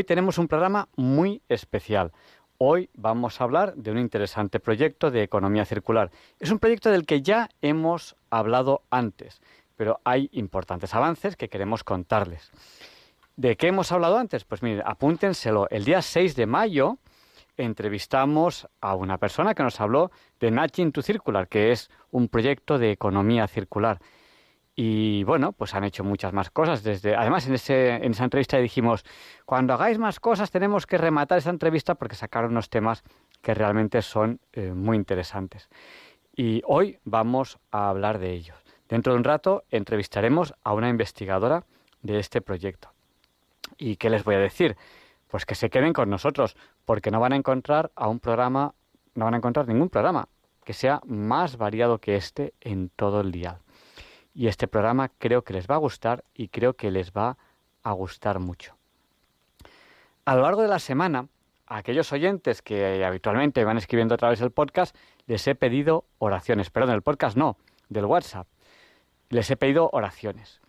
Hoy tenemos un programa muy especial. Hoy vamos a hablar de un interesante proyecto de economía circular. Es un proyecto del que ya hemos hablado antes, pero hay importantes avances que queremos contarles. ¿De qué hemos hablado antes? Pues miren, apúntenselo. El día 6 de mayo entrevistamos a una persona que nos habló de Nudging to Circular, que es un proyecto de economía circular. Y bueno, pues han hecho muchas más cosas. Desde, además, en, ese, en esa entrevista dijimos, cuando hagáis más cosas tenemos que rematar esa entrevista porque sacaron unos temas que realmente son eh, muy interesantes. Y hoy vamos a hablar de ellos. Dentro de un rato entrevistaremos a una investigadora de este proyecto. ¿Y qué les voy a decir? Pues que se queden con nosotros, porque no van a encontrar a un programa, no van a encontrar ningún programa que sea más variado que este en todo el día y este programa creo que les va a gustar y creo que les va a gustar mucho. A lo largo de la semana, a aquellos oyentes que habitualmente van escribiendo a través del podcast, les he pedido oraciones. Perdón, del podcast no, del WhatsApp. Les he pedido oraciones.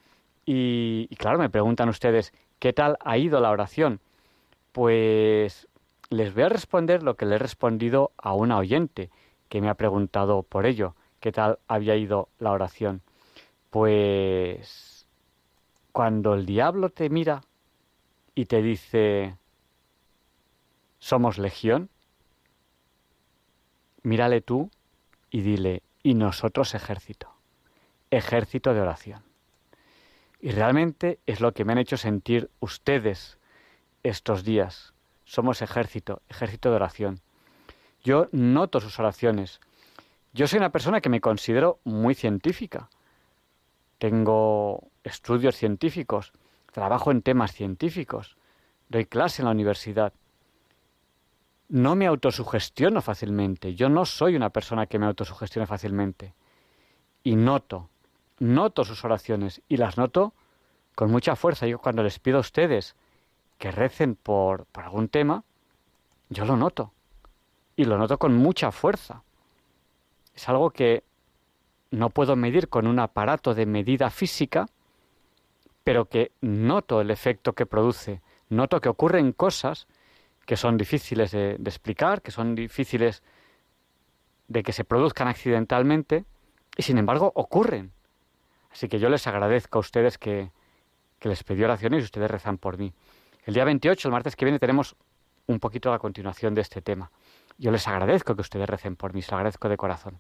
Y, y claro, me preguntan ustedes, ¿qué tal ha ido la oración? Pues les voy a responder lo que le he respondido a una oyente que me ha preguntado por ello, qué tal había ido la oración. Pues cuando el diablo te mira y te dice, somos legión, mírale tú y dile, y nosotros ejército, ejército de oración. Y realmente es lo que me han hecho sentir ustedes estos días. Somos ejército, ejército de oración. Yo noto sus oraciones. Yo soy una persona que me considero muy científica tengo estudios científicos, trabajo en temas científicos, doy clase en la universidad. No me autosugestiono fácilmente, yo no soy una persona que me autosugestione fácilmente. Y noto, noto sus oraciones y las noto con mucha fuerza. Yo cuando les pido a ustedes que recen por, por algún tema, yo lo noto. Y lo noto con mucha fuerza. Es algo que no puedo medir con un aparato de medida física, pero que noto el efecto que produce, noto que ocurren cosas que son difíciles de, explicar, que son difíciles de que se produzcan accidentalmente, y sin embargo ocurren. Así que yo les agradezco a ustedes que, que les pedí oraciones y ustedes rezan por mí. El día 28, el martes que viene, tenemos un poquito la continuación de este tema. Yo les agradezco que ustedes recen por mí, se lo agradezco de corazón.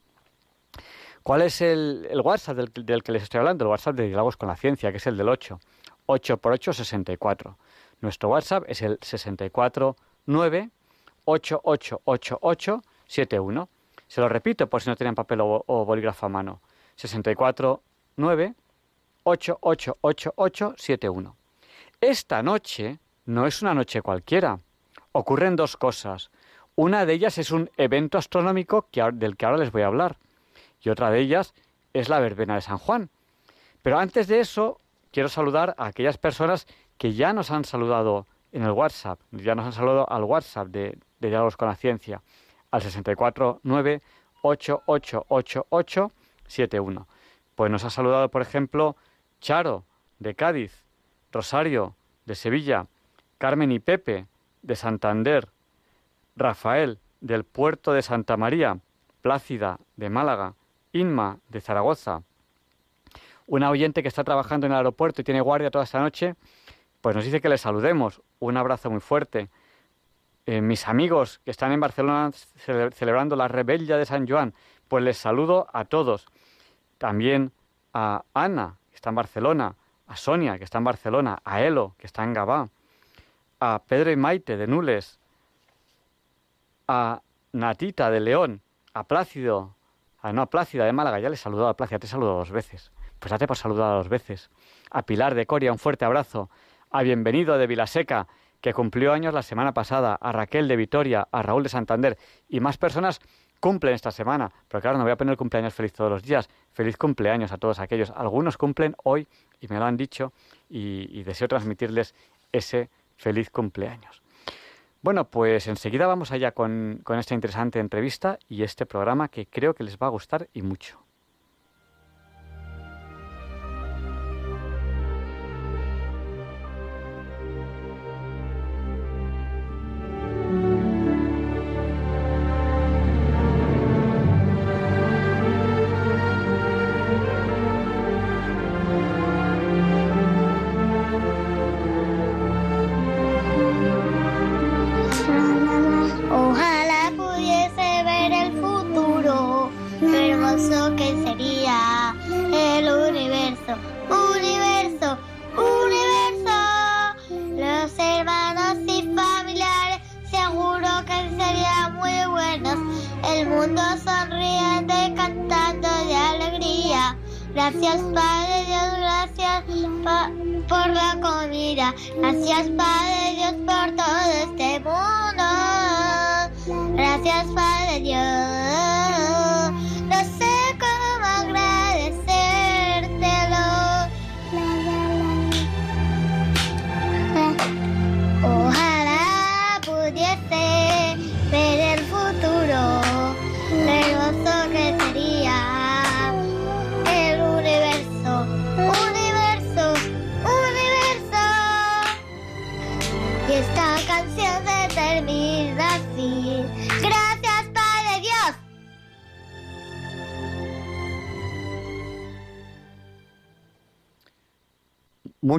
¿Cuál es el, WhatsApp del, que les estoy hablando? El WhatsApp de Diálogos con la Ciencia, que es el del 8. 8 por 8, 64. Nuestro WhatsApp es el 649 888871. Se lo repito por si no tienen papel o, bolígrafo a mano. 649 888871. Esta noche no es una noche cualquiera. Ocurren dos cosas. Una de ellas es un evento astronómico del que ahora les voy a hablar y otra de ellas es la verbena de San Juan. Pero antes de eso, quiero saludar a aquellas personas que ya nos han saludado en el WhatsApp, ya nos han saludado al WhatsApp de, Diálogos con la Ciencia, al 649888871. Pues nos ha saludado, por ejemplo, Charo, de Cádiz, Rosario, de Sevilla, Carmen y Pepe, de Santander, Rafael, del puerto de Santa María, Plácida, de Málaga, Inma, de Zaragoza, una oyente que está trabajando en el aeropuerto y tiene guardia toda esta noche, pues nos dice que le saludemos. Un abrazo muy fuerte. Eh, mis amigos que están en Barcelona celebrando la rebella de San Juan, pues les saludo a todos. También a Ana, que está en Barcelona, a Sonia, que está en Barcelona, a Elo, que está en Gabá, a Pedro y Maite de Nules, a Natita de León, a Plácido Ah, no, a Plácida de Málaga, ya le he saludado a Plácida, te he saludado dos veces. Pues date por saludar dos veces. A Pilar de Coria, un fuerte abrazo. a Bienvenido de Vilaseca, que cumplió años la semana pasada, a Raquel de Vitoria, a Raúl de Santander y más personas cumplen esta semana. Pero claro, no voy a poner cumpleaños feliz todos los días. Feliz cumpleaños a todos aquellos. Algunos cumplen hoy y me lo han dicho y, deseo transmitirles ese feliz cumpleaños. Bueno, pues enseguida vamos allá con esta interesante entrevista y este programa que creo que les va a gustar y mucho.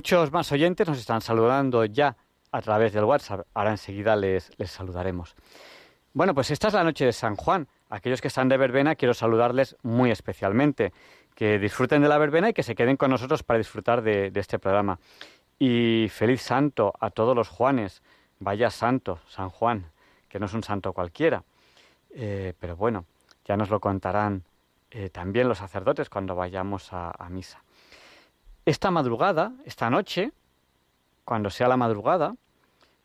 Muchos más oyentes nos están saludando ya a través del WhatsApp. Ahora enseguida les, les saludaremos. Bueno, pues esta es la noche de San Juan. Aquellos que están de verbena quiero saludarles muy especialmente. Que disfruten de la verbena y que se queden con nosotros para disfrutar de, este programa. Y feliz santo a todos los Juanes. Vaya santo, San Juan, que no es un santo cualquiera. Eh, pero bueno, ya nos lo contarán eh, también los sacerdotes cuando vayamos a misa. Esta madrugada, esta noche, cuando sea la madrugada,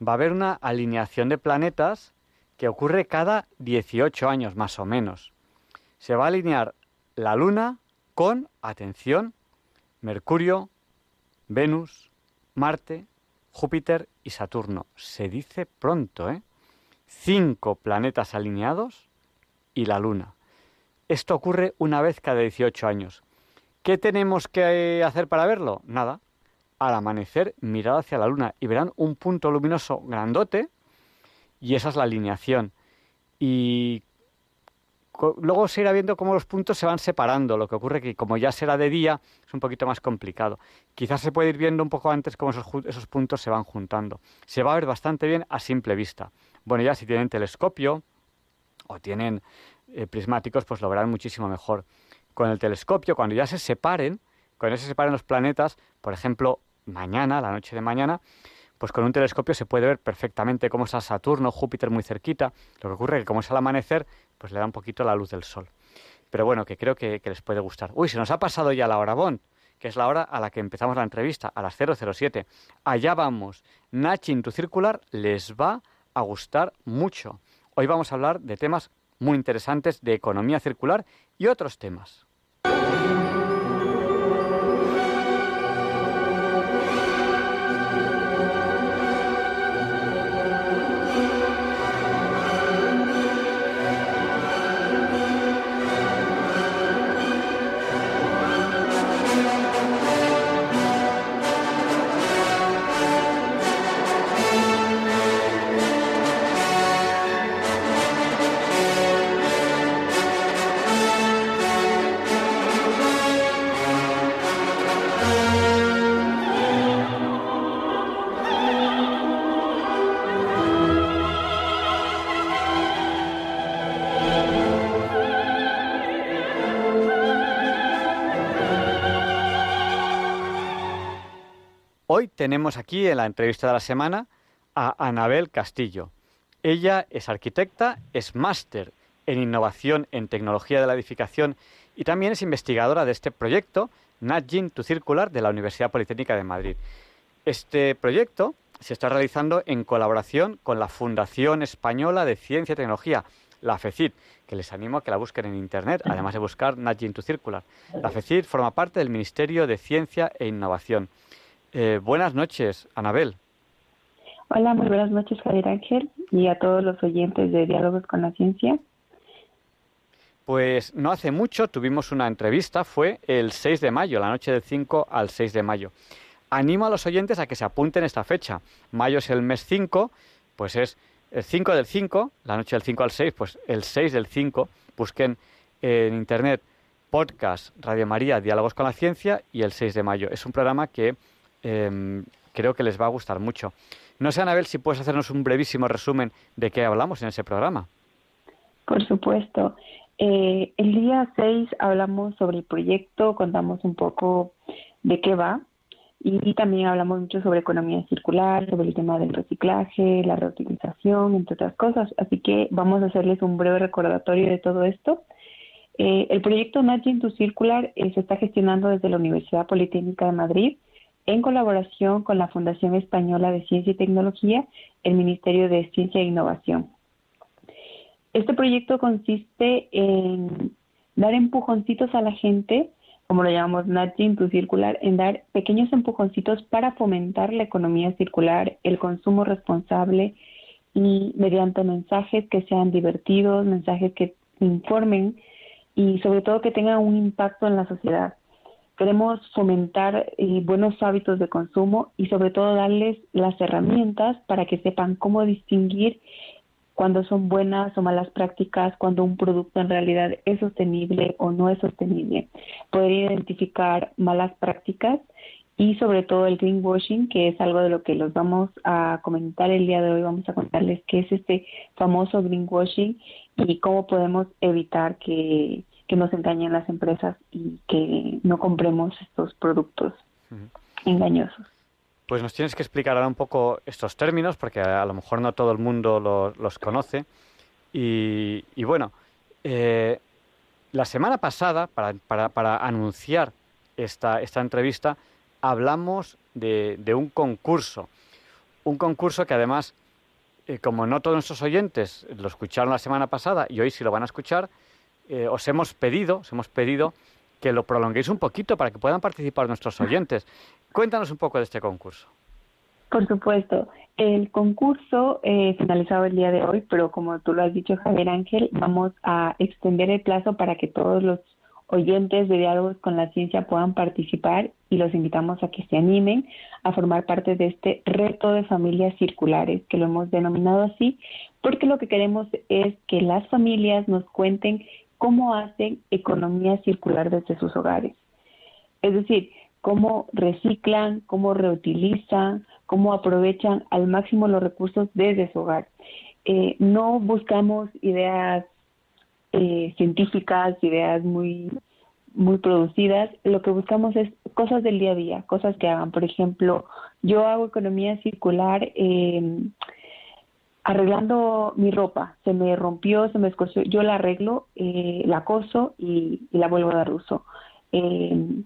va a haber una alineación de planetas que ocurre cada 18 años más o menos. Se va a alinear la Luna con, atención, Mercurio, Venus, Marte, Júpiter y Saturno. Se dice pronto, ¿eh? Cinco planetas alineados y la Luna. Esto ocurre una vez cada 18 años. ¿Qué tenemos que hacer para verlo? Nada. Al amanecer, mirar hacia la luna y verán un punto luminoso grandote y esa es la alineación. Y luego se irá viendo cómo los puntos se van separando. Lo que ocurre que como ya será de día es un poquito más complicado. Quizás se puede ir viendo un poco antes cómo esos, puntos se van juntando. Se va a ver bastante bien a simple vista. Bueno, ya si tienen telescopio o tienen eh, prismáticos, pues lo verán muchísimo mejor con el telescopio, cuando ya se separen, cuando se separen los planetas, por ejemplo, mañana, la noche de mañana, pues con un telescopio se puede ver perfectamente cómo está Saturno, Júpiter muy cerquita. Lo que ocurre es que como es al amanecer, pues le da un poquito la luz del sol. Pero bueno, que creo que, les puede gustar. Uy, se nos ha pasado ya la hora Bon, que es la hora a la que empezamos la entrevista, a las 007. Allá vamos. Nachin tu circular les va a gustar mucho. Hoy vamos a hablar de temas muy interesantes de economía circular y otros temas. Thank you. Hoy tenemos aquí en la entrevista de la semana a Anabel Castillo. Ella es arquitecta, es máster en innovación en tecnología de la edificación y también es investigadora de este proyecto Nudging to Circular de la Universidad Politécnica de Madrid. Este proyecto se está realizando en colaboración con la Fundación Española de Ciencia y Tecnología, la FECIT, que les animo a que la busquen en Internet, además de buscar Nudging to Circular. La FECIT forma parte del Ministerio de Ciencia e Innovación. Eh, buenas noches, Anabel. Hola, muy buenas noches, Javier Ángel, y a todos los oyentes de Diálogos con la Ciencia. Pues no hace mucho tuvimos una entrevista, fue el 6 de mayo, la noche del 5 al 6 de mayo. Animo a los oyentes a que se apunten esta fecha. Mayo es el mes 5, pues es el 5 del 5, la noche del 5 al 6, pues el 6 del 5. Busquen en internet podcast Radio María Diálogos con la Ciencia y el 6 de mayo. Es un programa que em, creo que les va a gustar mucho. No sé, Anabel, si puedes hacernos un brevísimo resumen de qué hablamos en ese programa. Por supuesto. Eh, el día 6 hablamos sobre el proyecto, contamos un poco de qué va y, también hablamos mucho sobre economía circular, sobre el tema del reciclaje, la reutilización, entre otras cosas. Así que vamos a hacerles un breve recordatorio de todo esto. Eh, el proyecto Nudging to Circular eh, se está gestionando desde la Universidad Politécnica de Madrid en colaboración con la Fundación Española de Ciencia y Tecnología, el Ministerio de Ciencia e Innovación. Este proyecto consiste en dar empujoncitos a la gente, como lo llamamos nudging to circular, en dar pequeños empujoncitos para fomentar la economía circular, el consumo responsable y mediante mensajes que sean divertidos, mensajes que informen y sobre todo que tengan un impacto en la sociedad. Queremos fomentar eh, buenos hábitos de consumo y sobre todo darles las herramientas para que sepan cómo distinguir cuando son buenas o malas prácticas, cuando un producto en realidad es sostenible o no es sostenible. Poder identificar malas prácticas y sobre todo el greenwashing, que es algo de lo que los vamos a comentar el día de hoy. Vamos a contarles qué es este famoso greenwashing y cómo podemos evitar que que nos engañen las empresas y que no compremos estos productos engañosos. Pues nos tienes que explicar ahora un poco estos términos, porque a lo mejor no todo el mundo los, conoce. Y, bueno, eh, la semana pasada, para, para, para anunciar esta, esta, entrevista, hablamos de, de, un concurso. Un concurso que además, eh, como no todos nuestros oyentes lo escucharon la semana pasada y hoy sí lo van a escuchar, eh, os hemos pedido, os hemos pedido que lo prolonguéis un poquito para que puedan participar nuestros oyentes. Cuéntanos un poco de este concurso. Por supuesto, el concurso eh, finalizado el día de hoy, pero como tú lo has dicho, Javier Ángel, vamos a extender el plazo para que todos los oyentes de diálogos con la ciencia puedan participar y los invitamos a que se animen a formar parte de este reto de familias circulares, que lo hemos denominado así, porque lo que queremos es que las familias nos cuenten cómo hacen economía circular desde sus hogares. Es decir, cómo reciclan, cómo reutilizan, cómo aprovechan al máximo los recursos desde su hogar. Eh, no buscamos ideas eh, científicas, ideas muy, muy producidas, lo que buscamos es cosas del día a día, cosas que hagan. Por ejemplo, yo hago economía circular. Eh, arreglando mi ropa, se me rompió, se me escoció, yo la arreglo, eh, la coso y, la vuelvo a dar uso. Eh,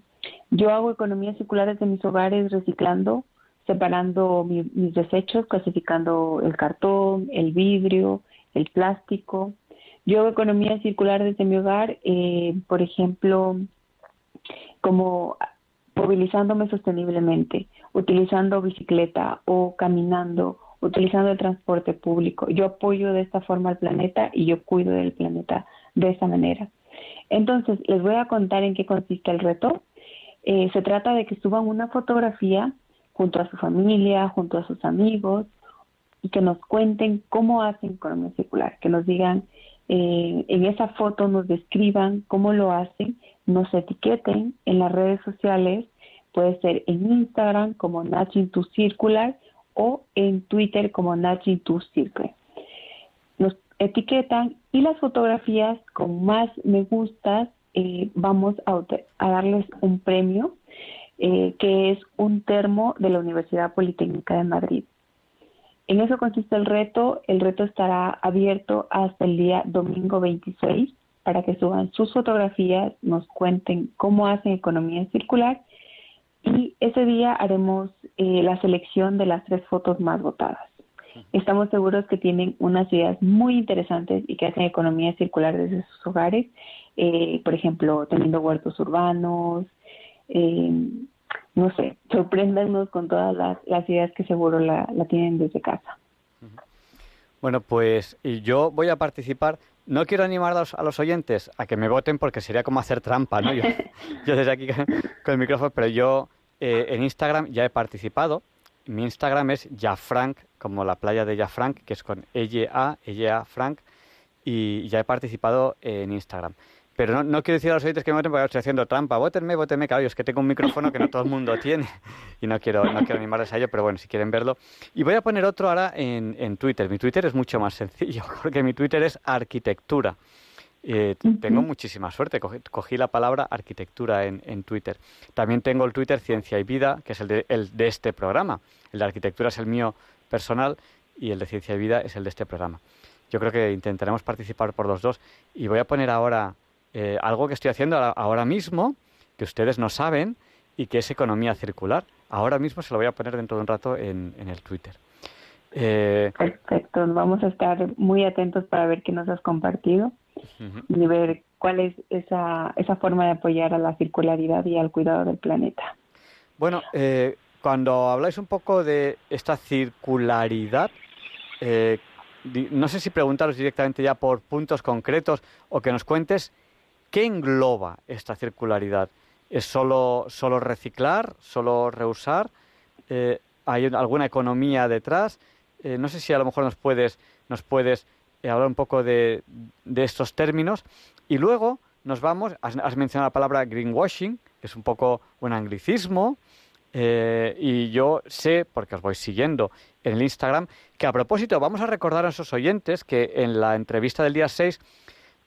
yo hago economías circulares de mis hogares reciclando, separando mis desechos, clasificando el cartón, el vidrio, el plástico. Yo hago economías circulares desde mi hogar, eh, por ejemplo, como movilizándome sosteniblemente, utilizando bicicleta o caminando utilizando el transporte público. Yo apoyo de esta forma al planeta y yo cuido del planeta de esa manera. Entonces, les voy a contar en qué consiste el reto. Eh, se trata de que suban una fotografía junto a su familia, junto a sus amigos y que nos cuenten cómo hacen economía circular, que nos digan eh, en esa foto, nos describan cómo lo hacen, nos etiqueten en las redes sociales, puede ser en Instagram como Natching to Circular o en Twitter como to Circle. Nos etiquetan y las fotografías con más me gustas eh, vamos a, darles un premio eh, que es un termo de la Universidad Politécnica de Madrid. En eso consiste el reto. El reto estará abierto hasta el día domingo 26 para que suban sus fotografías, nos cuenten cómo hacen economía circular y ese día haremos eh, la selección de las tres fotos más votadas. Estamos seguros que tienen unas ideas muy interesantes y que hacen economía circular desde sus hogares, eh, por ejemplo, teniendo huertos urbanos, eh, no sé, sorpréndanos con todas las, ideas que seguro la, tienen desde casa. Bueno, pues yo voy a participar. No quiero animar a los, oyentes a que me voten porque sería como hacer trampa, ¿no? Yo, desde aquí con el micrófono, pero yo eh, en Instagram ya he participado. Mi Instagram es Jafrank, como la playa de Jafrank, que es con E-A, E-A Frank, y ya he participado en Instagram. Pero no, quiero decir a los oyentes que me voten porque estoy haciendo trampa. Vótenme, vótenme. Claro, es que tengo un micrófono que no todo el mundo tiene y no quiero, no quiero animarles a ello, pero bueno, si quieren verlo. Y voy a poner otro ahora en, en Twitter. Mi Twitter es mucho más sencillo porque mi Twitter es arquitectura. Eh, tengo muchísima suerte. Cogí, la palabra arquitectura en, en, Twitter. También tengo el Twitter Ciencia y Vida, que es el de, el de este programa. El de arquitectura es el mío personal y el de Ciencia y Vida es el de este programa. Yo creo que intentaremos participar por los dos. Y voy a poner ahora eh, algo que estoy haciendo ahora mismo, que ustedes no saben, y que es economía circular. Ahora mismo se lo voy a poner dentro de un rato en, el Twitter. Eh, Perfecto, vamos a estar muy atentos para ver qué nos has compartido y ver cuál es esa, esa forma de apoyar a la circularidad y al cuidado del planeta. Bueno, eh, cuando habláis un poco de esta circularidad, no sé si preguntaros directamente ya por puntos concretos o que nos cuentes ¿Qué engloba esta circularidad? ¿Es solo, solo reciclar, solo reusar? Eh, ¿Hay alguna economía detrás? Eh, no sé si a lo mejor nos puedes, nos puedes eh, hablar un poco de, estos términos. Y luego nos vamos, has, mencionado la palabra greenwashing, que es un poco un anglicismo, y yo sé, porque os voy siguiendo en el Instagram, que a propósito vamos a recordar a esos oyentes que en la entrevista del día 6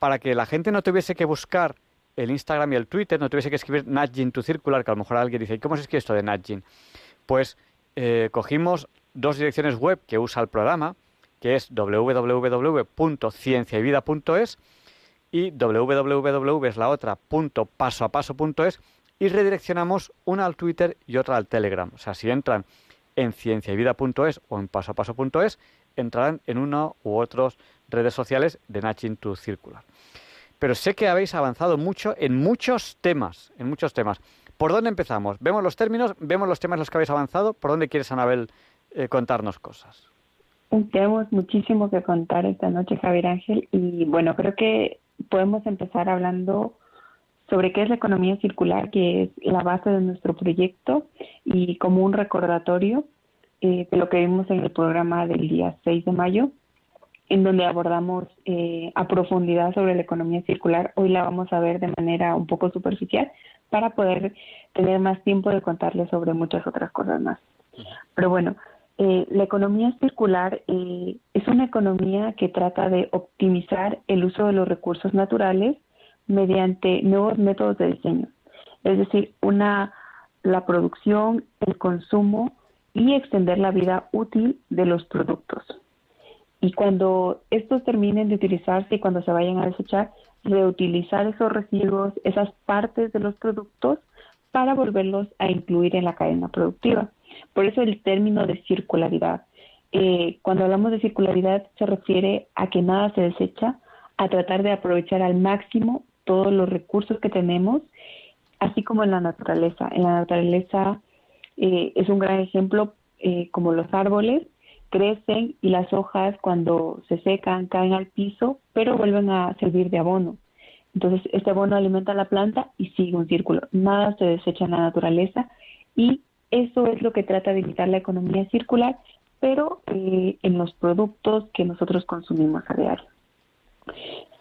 para que la gente no tuviese que buscar el Instagram y el Twitter, no tuviese que escribir Nudging to Circular, que a lo mejor alguien dice, ¿cómo se escribe esto de Nudging? Pues eh, cogimos dos direcciones web que usa el programa, que es www.cienciayvida.es y www la otra, punto paso a paso y redireccionamos una al Twitter y otra al Telegram. O sea, si entran en cienciayvida.es o en paso a paso.es, entrarán en uno u otros redes sociales de Nudging to Circular pero sé que habéis avanzado mucho en muchos temas, en muchos temas. ¿Por dónde empezamos? Vemos los términos, vemos los temas en los que habéis avanzado. ¿Por dónde quieres, Anabel, eh, contarnos cosas? Tenemos muchísimo que contar esta noche, Javier Ángel, y bueno, creo que podemos empezar hablando sobre qué es la economía circular, que es la base de nuestro proyecto, y como un recordatorio eh, de lo que vimos en el programa del día 6 de mayo, en donde abordamos eh, a profundidad sobre la economía circular. Hoy la vamos a ver de manera un poco superficial para poder tener más tiempo de contarles sobre muchas otras cosas más. Pero bueno, eh, la economía circular eh, es una economía que trata de optimizar el uso de los recursos naturales mediante nuevos métodos de diseño. Es decir, una, la producción, el consumo y extender la vida útil de los productos y cuando estos terminen de utilizarse y cuando se vayan a desechar, reutilizar esos residuos, esas partes de los productos para volverlos a incluir en la cadena productiva. Por eso el término de circularidad. Eh, cuando hablamos de circularidad se refiere a que nada se desecha, a tratar de aprovechar al máximo todos los recursos que tenemos, así como en la naturaleza. En la naturaleza eh, es un gran ejemplo eh, como los árboles, crecen y las hojas cuando se secan caen al piso, pero vuelven a servir de abono. Entonces, este abono alimenta la planta y sigue un círculo. Nada se desecha en la naturaleza y eso es lo que trata de evitar la economía circular, pero eh, en los productos que nosotros consumimos a diario.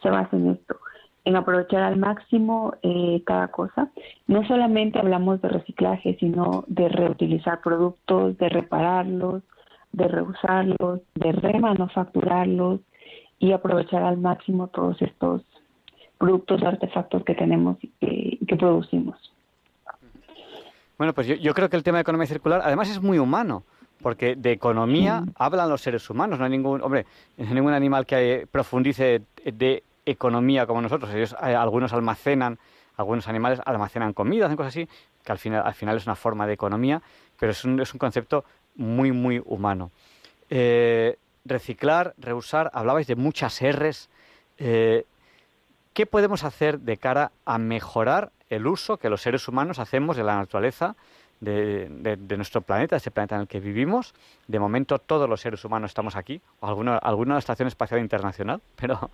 Se basa en esto, en aprovechar al máximo eh, cada cosa. No solamente hablamos de reciclaje, sino de reutilizar productos, de repararlos, de reusarlos, de remanufacturarlos y aprovechar al máximo todos estos productos, artefactos que tenemos y que, producimos. Bueno, pues yo, creo que el tema de economía circular además es muy humano, porque de economía hablan los seres humanos, no hay ningún, hombre, no hay ningún animal que profundice de economía como nosotros, ellos eh, algunos almacenan algunos animales almacenan comida, hacen cosas así, que al final, al final es una forma de economía, pero es un, es un concepto muy, muy humano. Eh, reciclar, reusar, hablabais de muchas R's. Eh, ¿Qué podemos hacer de cara a mejorar el uso que los seres humanos hacemos de la naturaleza, de, nuestro planeta, ese planeta en el que vivimos? De momento todos los seres humanos estamos aquí, o alguna, alguna Estación Espacial Internacional, pero,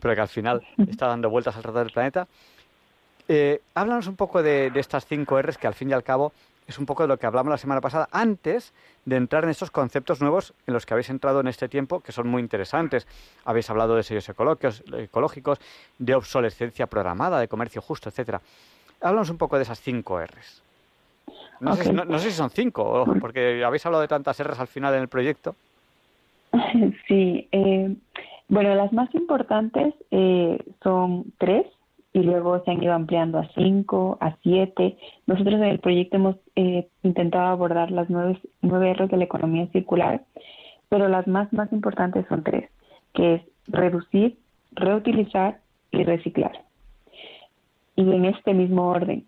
pero que al final está dando vueltas alrededor del planeta. Eh, háblanos un poco de, de, estas cinco R's que al fin y al cabo es un poco de lo que hablamos la semana pasada, antes de entrar en estos conceptos nuevos en los que habéis entrado en este tiempo, que son muy interesantes. Habéis hablado de sellos ecológicos, de obsolescencia programada, de comercio justo, etcétera. Háblanos un poco de esas cinco R's. No, sé, si son cinco, porque habéis hablado de tantas R's al final en el proyecto. Sí, eh, bueno, las más importantes eh, son tres y luego se han ido ampliando a cinco, a siete. Nosotros en el proyecto hemos eh, intentado abordar las nueve, nueve R's de la economía circular, pero las más, más importantes son tres, que es reducir, reutilizar y reciclar. Y en este mismo orden,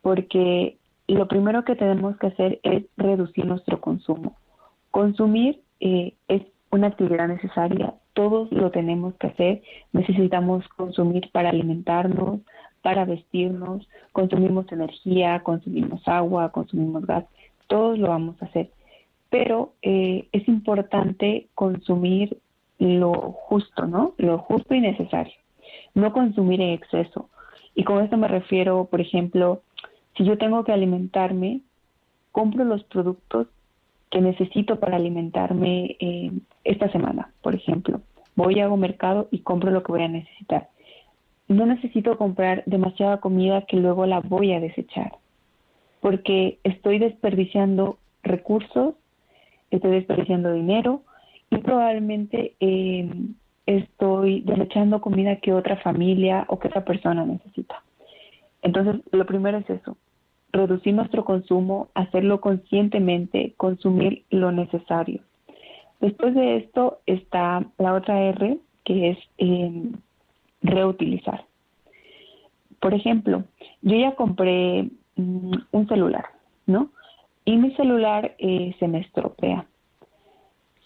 porque lo primero que tenemos que hacer es reducir nuestro consumo. Consumir eh, es una actividad necesaria, todos lo tenemos que hacer, necesitamos consumir para alimentarnos, para vestirnos, consumimos energía, consumimos agua, consumimos gas, todos lo vamos a hacer. Pero eh, es importante consumir lo justo, ¿no? Lo justo y necesario, no consumir en exceso. Y con esto me refiero, por ejemplo, si yo tengo que alimentarme, compro los productos que necesito para alimentarme eh, esta semana, por ejemplo. Voy a un mercado y compro lo que voy a necesitar. No necesito comprar demasiada comida que luego la voy a desechar, porque estoy desperdiciando recursos, estoy desperdiciando dinero y probablemente eh, estoy desechando comida que otra familia o que otra persona necesita. Entonces, lo primero es eso, reducir nuestro consumo, hacerlo conscientemente, consumir lo necesario. Después de esto está la otra R, que es em, reutilizar. Por ejemplo, yo ya compré mm, un celular, ¿no? Y mi celular eh, se me estropea.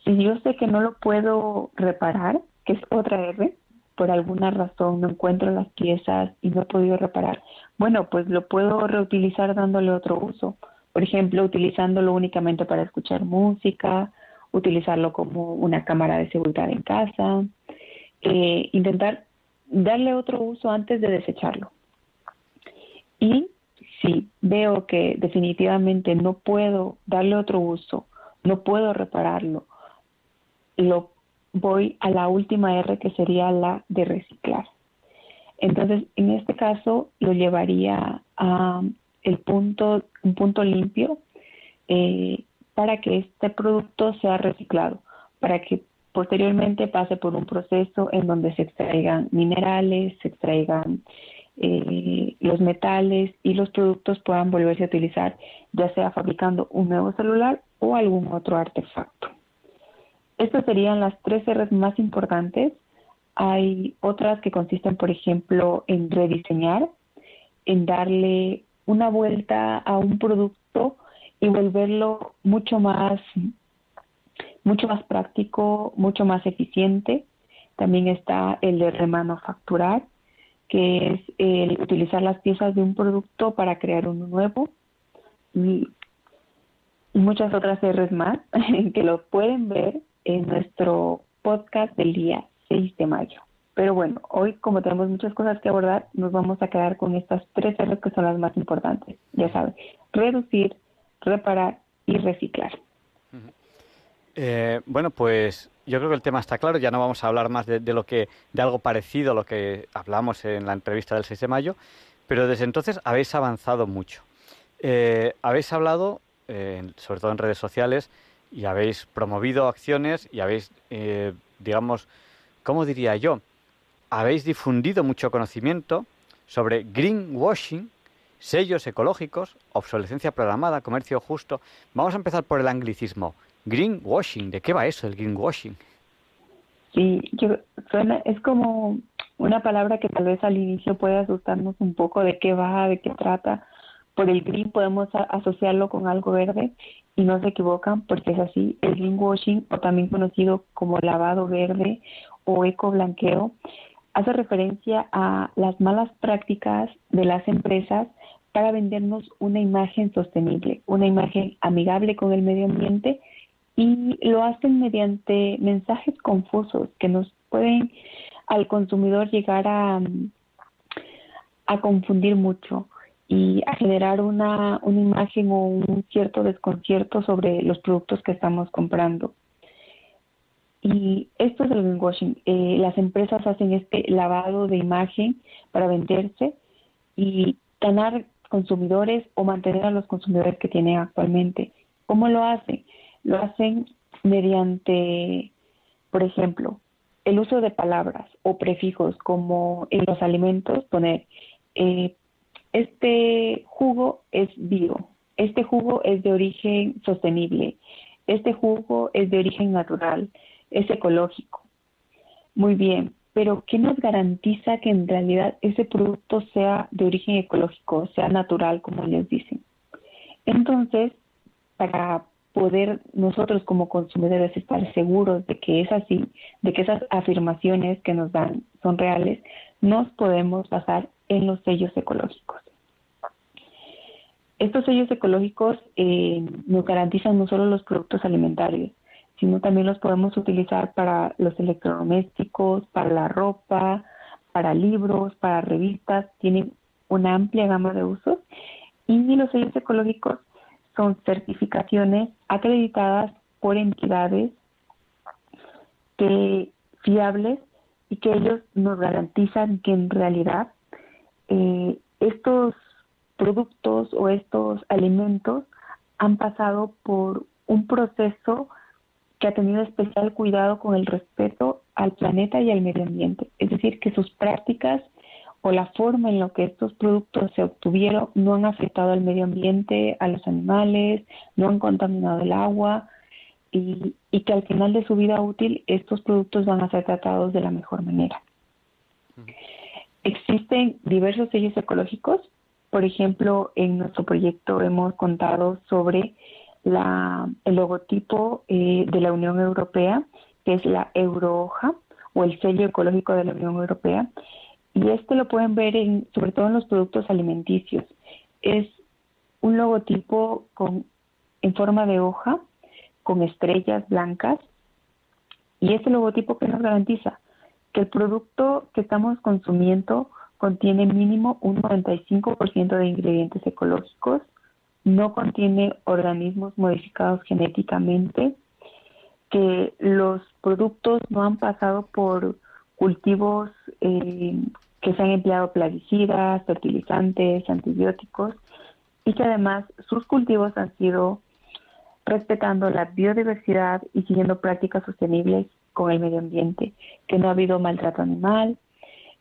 Si yo sé que no lo puedo reparar, que es otra R, por alguna razón no encuentro las piezas y no he podido reparar, bueno, pues lo puedo reutilizar dándole otro uso. Por ejemplo, utilizándolo únicamente para escuchar música, utilizarlo como una cámara de seguridad en casa, eh, intentar darle otro uso antes de desecharlo. Y si veo que definitivamente no puedo darle otro uso, no puedo repararlo, lo voy a la última R que sería la de reciclar. Entonces, en este caso lo llevaría a el punto, un punto limpio eh, para que este producto sea reciclado, para que posteriormente pase por un proceso en donde se extraigan minerales, se extraigan eh, los metales y los productos puedan volverse a utilizar, ya sea fabricando un nuevo celular o algún otro artefacto. Estas serían las tres R's más importantes. Hay otras que consisten, por ejemplo, en rediseñar, en darle una vuelta a un producto y volverlo mucho más, mucho más práctico, mucho más eficiente. También está el de remanufacturar, que es el utilizar las piezas de un producto para crear uno nuevo. Y muchas otras R's más que lo pueden ver en nuestro podcast del día 6 de mayo. Pero bueno, hoy como tenemos muchas cosas que abordar, nos vamos a quedar con estas tres R's que son las más importantes. Ya saben, reducir, reparar y reciclar. Eh, bueno, pues yo creo que el tema está claro. Ya no vamos a hablar más de, lo que, de algo parecido a lo que hablamos en la entrevista del 6 de mayo, pero desde entonces habéis avanzado mucho. Eh, habéis hablado, eh, sobre todo en redes sociales, y habéis promovido acciones y habéis, eh, digamos, ¿cómo diría yo? Habéis difundido mucho conocimiento sobre greenwashing, sellos ecológicos, obsolescencia programada, comercio justo. Vamos a empezar por el anglicismo. Greenwashing, ¿de qué va eso, el greenwashing? Sí, yo, suena, es como una palabra que tal vez al inicio puede asustarnos un poco de qué va, de qué trata. Por el green podemos asociarlo con algo verde y no se equivocan porque es así. El greenwashing, o también conocido como lavado verde o eco blanqueo, hace referencia a las malas prácticas de las empresas para vendernos una imagen sostenible, una imagen amigable con el medio ambiente y lo hacen mediante mensajes confusos que nos pueden al consumidor llegar a, a confundir mucho y a generar una, una imagen o un cierto desconcierto sobre los productos que estamos comprando. Y esto es el greenwashing. Eh, las empresas hacen este lavado de imagen para venderse y ganar consumidores o mantener a los consumidores que tienen actualmente. ¿Cómo lo hacen? Lo hacen mediante, por ejemplo, el uso de palabras o prefijos como en los alimentos, poner eh, este jugo es bio, este jugo es de origen sostenible, este jugo es de origen natural, es ecológico. Muy bien, pero ¿qué nos garantiza que en realidad ese producto sea de origen ecológico, sea natural, como ellos dicen? Entonces, para poder nosotros como consumidores estar seguros de que es así, de que esas afirmaciones que nos dan son reales, nos podemos basar en los sellos ecológicos. Estos sellos ecológicos eh, nos garantizan no solo los productos alimentarios, sino también los podemos utilizar para los electrodomésticos, para la ropa, para libros, para revistas, tienen una amplia gama de usos y los sellos ecológicos son certificaciones acreditadas por entidades que fiables y que ellos nos garantizan que en realidad eh, estos productos o estos alimentos han pasado por un proceso que ha tenido especial cuidado con el respeto al planeta y al medio ambiente. Es decir, que sus prácticas o la forma en la que estos productos se obtuvieron no han afectado al medio ambiente, a los animales, no han contaminado el agua y, que al final de su vida útil estos productos van a ser tratados de la mejor manera. Existen diversos sellos ecológicos. Por ejemplo, en nuestro proyecto hemos contado sobre la, el logotipo eh, de la Unión Europea, que es la Eurohoja o el sello ecológico de la Unión Europea, y este lo pueden ver en, sobre todo en los productos alimenticios. Es un logotipo en forma de hoja, con estrellas blancas. Y este logotipo que nos garantiza que el producto que estamos consumiendo contiene mínimo un 95% de ingredientes ecológicos, no contiene organismos modificados genéticamente, que los productos no han pasado por cultivos eh, que se han empleado plaguicidas, fertilizantes, antibióticos y que además sus cultivos han sido respetando la biodiversidad y siguiendo prácticas sostenibles con el medio ambiente, que no ha habido maltrato animal.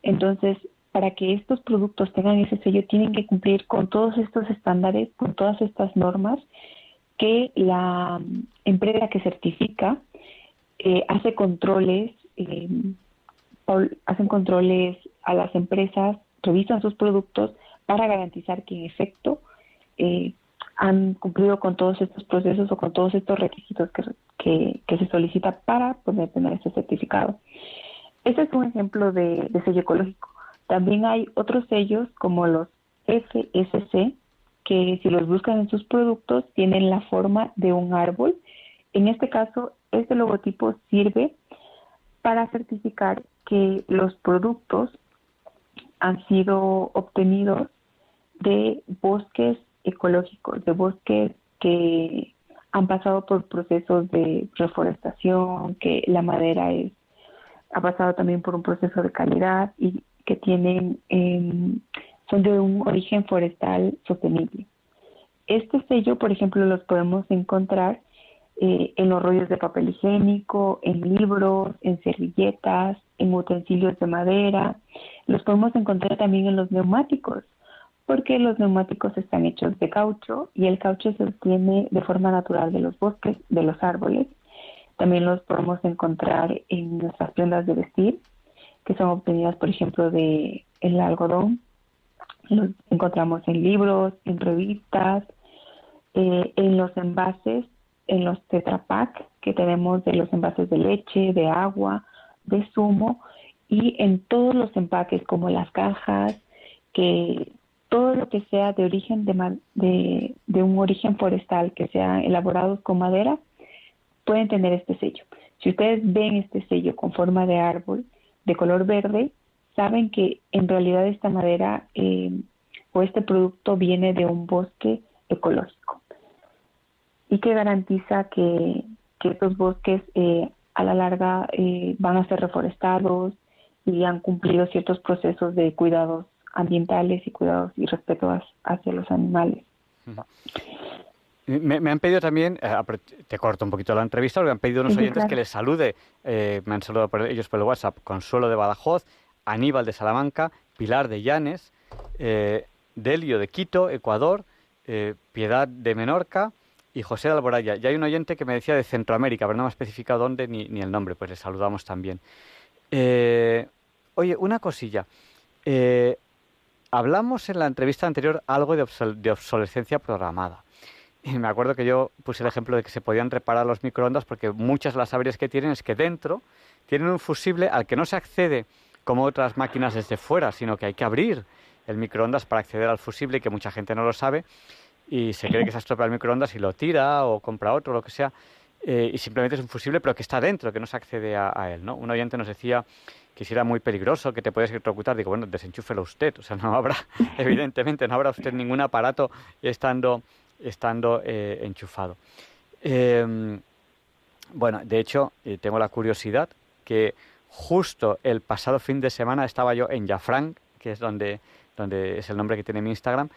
Entonces, para que estos productos tengan ese sello, tienen que cumplir con todos estos estándares, con todas estas normas que la empresa que certifica eh, hace controles, eh, hacen controles a las empresas, revisan sus productos para garantizar que en efecto eh, han cumplido con todos estos procesos o con todos estos requisitos que, se solicita para poder tener ese certificado. Este es un ejemplo de, de sello ecológico. También hay otros sellos como los FSC, que si los buscan en sus productos tienen la forma de un árbol. En este caso, este logotipo sirve para certificar que los productos han sido obtenidos de bosques ecológicos, de bosques que han pasado por procesos de reforestación, que la madera es, ha pasado también por un proceso de calidad y que tienen, em, son de un origen forestal sostenible. Este sello, por ejemplo, los podemos encontrar eh, en los rollos de papel higiénico, en libros, en servilletas, en utensilios de madera. Los podemos encontrar también en los neumáticos, porque los neumáticos están hechos de caucho y el caucho se obtiene de forma natural de los bosques, de los árboles. También los podemos encontrar en nuestras prendas de vestir, que son obtenidas, por ejemplo, de el algodón. Los encontramos en libros, en revistas, eh, en los envases, en los Tetra que tenemos de los envases de leche, de agua, de zumo y en todos los empaques como las cajas, que todo lo que sea de origen de, de, un origen forestal, que sea elaborados con madera, pueden tener este sello. Si ustedes ven este sello con forma de árbol, de color verde, saben que en realidad esta madera eh, o este producto viene de un bosque ecológico y que garantiza que, que estos bosques eh, a la larga eh, van a ser reforestados y han cumplido ciertos procesos de cuidados ambientales y cuidados y respeto hacia los animales. Me, han pedido también, eh, te corto un poquito la entrevista, porque me han pedido unos oyentes que les salude, eh, me han saludado por ellos por el WhatsApp, Consuelo de Badajoz, Aníbal de Salamanca, Pilar de Llanes, eh, Delio de Quito, Ecuador, Piedad de Menorca y José de Alboraya. Y hay un oyente que me decía de Centroamérica, pero no me ha especificado dónde ni, ni el nombre, pues le saludamos también. oye, una cosilla. hablamos en la entrevista anterior algo de obsolescencia programada. Y me acuerdo que yo puse el ejemplo de que se podían reparar los microondas porque muchas de las averías que tienen es que dentro tienen un fusible al que no se accede como otras máquinas desde fuera, sino que hay que abrir el microondas para acceder al fusible, que mucha gente no lo sabe, y se cree que se ha estropeado el microondas y lo tira o compra otro, lo que sea, eh, y simplemente es un fusible, pero que está dentro, que no se accede a, él. ¿no? Un oyente nos decía que si era muy peligroso, que te puedes electrocutar, digo, bueno, desenchúfelo usted, o sea, no habrá, evidentemente, no habrá usted ningún aparato estando estando eh, enchufado. Em, bueno, de hecho, eh, tengo la curiosidad que justo el pasado fin de semana estaba yo en Jafranc, que es donde, donde es el nombre que tiene mi Instagram,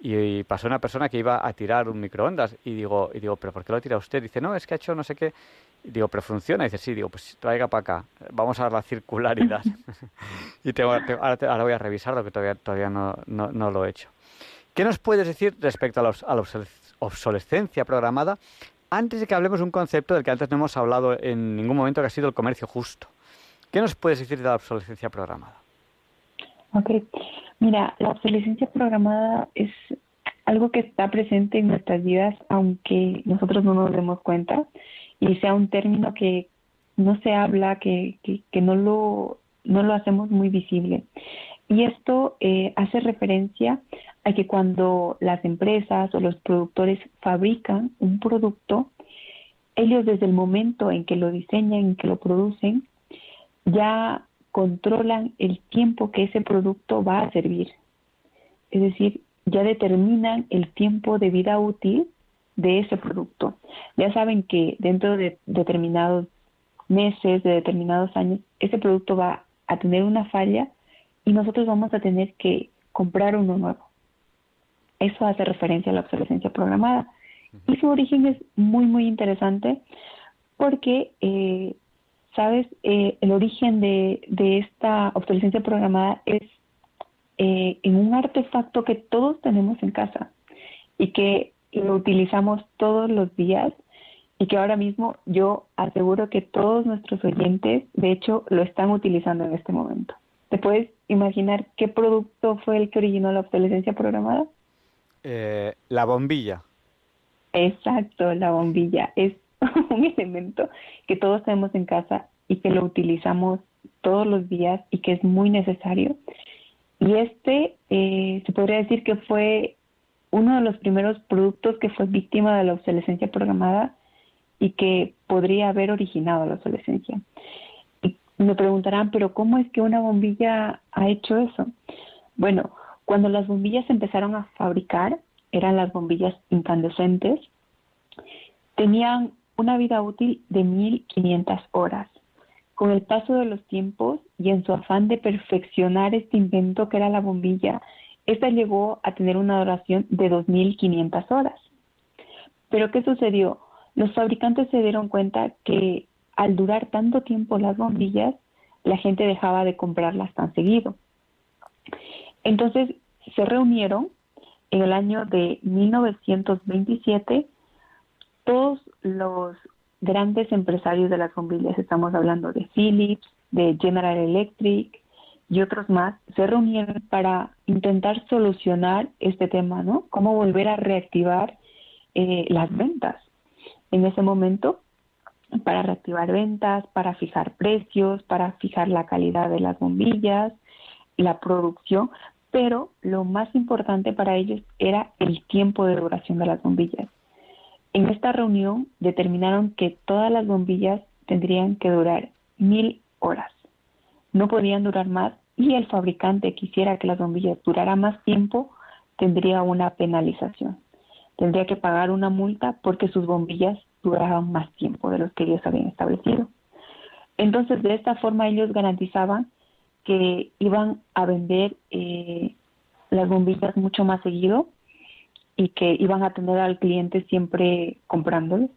y, pasó una persona que iba a tirar un microondas y digo, y digo, pero ¿por qué lo tira usted? Dice, no, es que ha hecho no sé qué. digo, pero funciona. dice, sí, digo, pues traiga para acá, vamos a la circularidad. y tengo, ahora, voy a revisarlo, que todavía, todavía no, no lo he hecho. ¿Qué nos puedes decir respecto a, la obsolescencia programada antes de que hablemos un concepto del que antes no hemos hablado en ningún momento, que ha sido el comercio justo? ¿Qué nos puedes decir de la obsolescencia programada? Ok, mira, la obsolescencia programada es algo que está presente en nuestras vidas, aunque nosotros no nos demos cuenta, y sea un término que no se habla, que, que, no, lo, no lo hacemos muy visible. Y esto eh, hace referencia a que cuando las empresas o los productores fabrican un producto, ellos desde el momento en que lo diseñan, en que lo producen, ya controlan el tiempo que ese producto va a servir. Es decir, ya determinan el tiempo de vida útil de ese producto. Ya saben que dentro de determinados meses, de determinados años, ese producto va a tener una falla y nosotros vamos a tener que comprar uno nuevo. Eso hace referencia a la obsolescencia programada. Y su origen es muy, muy interesante porque, eh, ¿sabes? Eh, el origen de, de, esta obsolescencia programada es eh, en un artefacto que todos tenemos en casa y que lo utilizamos todos los días y que ahora mismo yo aseguro que todos nuestros oyentes, de hecho, lo están utilizando en este momento. ¿Te puedes imaginar qué producto fue el que originó la obsolescencia programada? Eh, la bombilla. Exacto, la bombilla. Es un elemento que todos tenemos en casa y que lo utilizamos todos los días y que es muy necesario. Y este eh, se podría decir que fue uno de los primeros productos que fue víctima de la obsolescencia programada y que podría haber originado la obsolescencia me preguntarán, pero ¿cómo es que una bombilla ha hecho eso? Bueno, cuando las bombillas se empezaron a fabricar, eran las bombillas incandescentes, tenían una vida útil de 1500 horas. Con el paso de los tiempos y en su afán de perfeccionar este invento que era la bombilla, esta llegó a tener una duración de 2500 horas. Pero ¿qué sucedió? Los fabricantes se dieron cuenta que al durar tanto tiempo las bombillas, la gente dejaba de comprarlas tan seguido. Entonces se reunieron en el año de 1927 todos los grandes empresarios de las bombillas, estamos hablando de Philips, de General Electric y otros más se reunieron para intentar solucionar este tema, ¿no? Cómo volver a reactivar eh, las ventas. En ese momento, para reactivar ventas, para fijar precios, para fijar la calidad de las bombillas, la producción, pero lo más importante para ellos era el tiempo de duración de las bombillas. En esta reunión determinaron que todas las bombillas tendrían que durar mil horas. No podían durar más y el fabricante quisiera que las bombillas duraran más tiempo, tendría una penalización. Tendría que pagar una multa porque sus bombillas duraban más tiempo de los que ellos habían establecido. Entonces, de esta forma ellos garantizaban que iban a vender eh, las bombillas mucho más seguido y que iban a tener al cliente siempre comprándolo.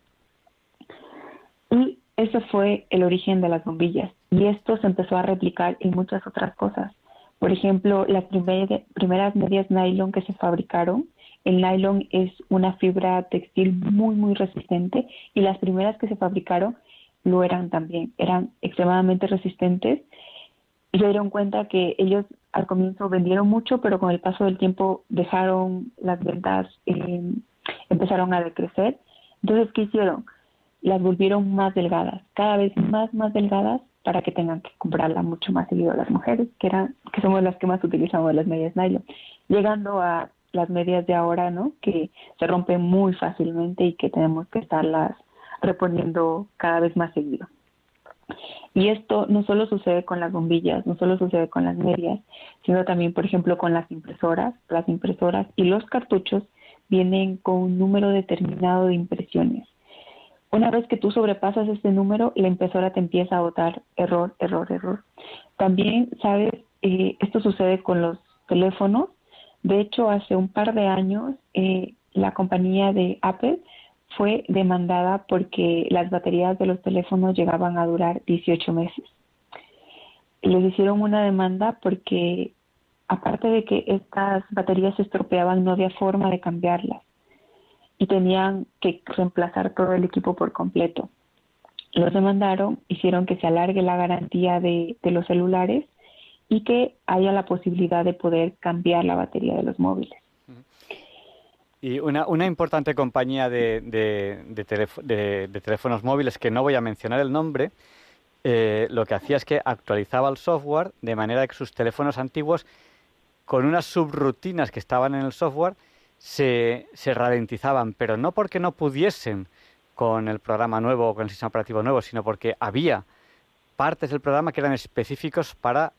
Y ese fue el origen de las bombillas. Y esto se empezó a replicar en muchas otras cosas. Por ejemplo, las primeras medias nylon que se fabricaron, el nylon es una fibra textil muy, muy resistente y las primeras que se fabricaron lo eran también, eran extremadamente resistentes y se dieron cuenta que ellos al comienzo vendieron mucho, pero con el paso del tiempo dejaron las ventas, eh, empezaron a decrecer. Entonces, ¿qué hicieron? Las volvieron más delgadas, cada vez más, más delgadas para que tengan que comprarla mucho más seguido las mujeres, que eran, que somos las que más utilizamos las medias nylon, llegando a las medias de ahora, ¿no? Que se rompen muy fácilmente y que tenemos que estarlas reponiendo cada vez más seguido. Y esto no solo sucede con las bombillas, no solo sucede con las medias, sino también, por ejemplo, con las impresoras. Las impresoras y los cartuchos vienen con un número determinado de impresiones. Una vez que tú sobrepasas este número, la impresora te empieza a botar error, error, error. También, sabes, eh, esto sucede con los teléfonos. De hecho, hace un par de años, eh, la compañía de Apple fue demandada porque las baterías de los teléfonos llegaban a durar 18 meses. Les hicieron una demanda porque, aparte de que estas baterías se estropeaban, no había forma de cambiarlas y tenían que reemplazar todo el equipo por completo. Los demandaron, hicieron que se alargue la garantía de, de los celulares y que haya la posibilidad de poder cambiar la batería de los móviles. Y una, una importante compañía de, de, teléfonos móviles, que no voy a mencionar el nombre, eh, lo que hacía es que actualizaba el software de manera que sus teléfonos antiguos, con unas subrutinas que estaban en el software, se, se ralentizaban, pero no porque no pudiesen con el programa nuevo o con el sistema operativo nuevo, sino porque había partes del programa que eran específicos para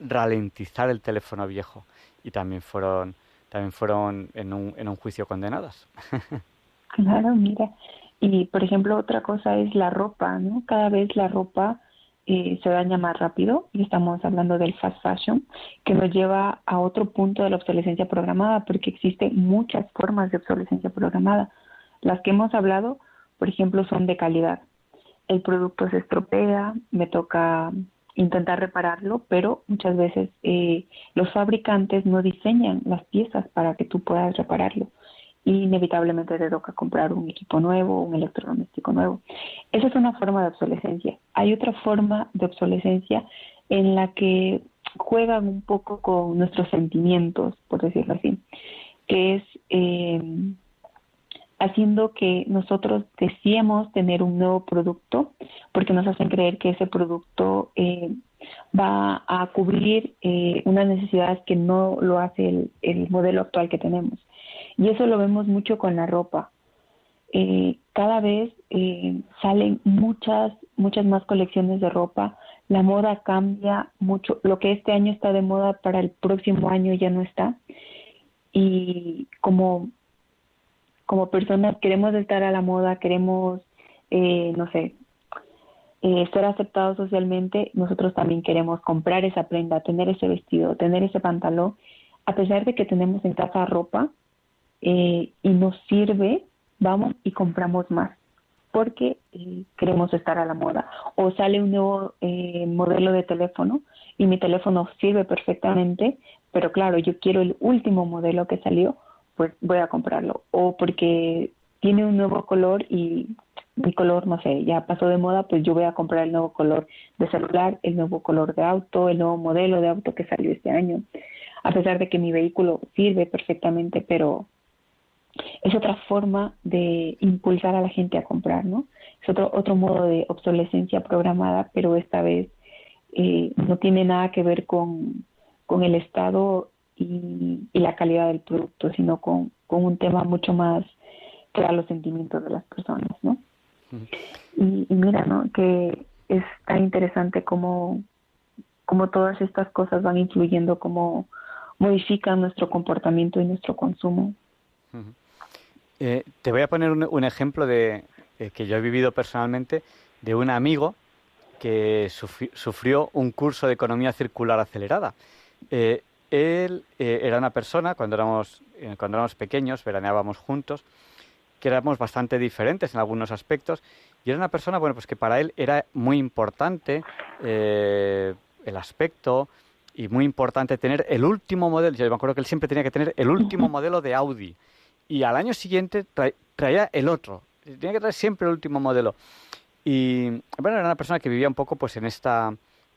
ralentizar el teléfono viejo. Y también fueron también fueron en un, en un juicio condenadas. claro, mira. Y por ejemplo, otra cosa es la ropa, ¿no? Cada vez la ropa eh, se daña más rápido y estamos hablando del fast fashion, que nos lleva a otro punto de la obsolescencia programada, porque existen muchas formas de obsolescencia programada. Las que hemos hablado, por ejemplo, son de calidad. El producto se estropea, me toca intentar repararlo, pero muchas veces eh, los fabricantes no diseñan las piezas para que tú puedas repararlo y inevitablemente te toca comprar un equipo nuevo, un electrodoméstico nuevo. Esa es una forma de obsolescencia. Hay otra forma de obsolescencia en la que juegan un poco con nuestros sentimientos, por decirlo así, que es eh, haciendo que nosotros deseemos tener un nuevo producto porque nos hacen creer que ese producto eh, va a cubrir eh, unas necesidades que no lo hace el, modelo actual que tenemos. Y eso lo vemos mucho con la ropa. Eh, cada vez salen muchas, muchas más colecciones de ropa. La moda cambia mucho. Lo que este año está de moda para el próximo año ya no está. Y como como personas queremos estar a la moda, queremos, eh, no sé, eh, ser aceptados socialmente, nosotros también queremos comprar esa prenda, tener ese vestido, tener ese pantalón, a pesar de que tenemos en casa ropa eh, y nos sirve, vamos y compramos más porque queremos estar a la moda. O sale un nuevo modelo de teléfono y mi teléfono sirve perfectamente, pero claro, yo quiero el último modelo que salió pues voy a comprarlo. O porque tiene un nuevo color y mi color, no sé, ya pasó de moda, pues yo voy a comprar el nuevo color de celular, el nuevo color de auto, el nuevo modelo de auto que salió este año. A pesar de que mi vehículo sirve perfectamente, pero es otra forma de impulsar a la gente a comprar, ¿no? Es otro, otro modo de obsolescencia programada, pero esta vez eh, no tiene nada que ver con, con el estado y, la calidad del producto, sino con, con un tema mucho más que a los sentimientos de las personas, ¿no? y, mira, ¿no? Que es tan interesante como, como todas estas cosas van influyendo, como modifican nuestro comportamiento y nuestro consumo. Eh, te voy a poner un, ejemplo de eh, que yo he vivido personalmente de un amigo que sufrió un curso de economía circular acelerada. Eh, él era una persona, cuando éramos, cuando éramos pequeños, veraneábamos juntos, que éramos bastante diferentes en algunos aspectos, y era una persona, bueno, pues que para él era muy importante el aspecto y muy importante tener el último modelo. Yo me acuerdo que él siempre tenía que tener el último modelo de Audi y al año siguiente traía el otro. Tenía que traer siempre el último modelo. Y bueno, era una persona que vivía un poco pues en esta,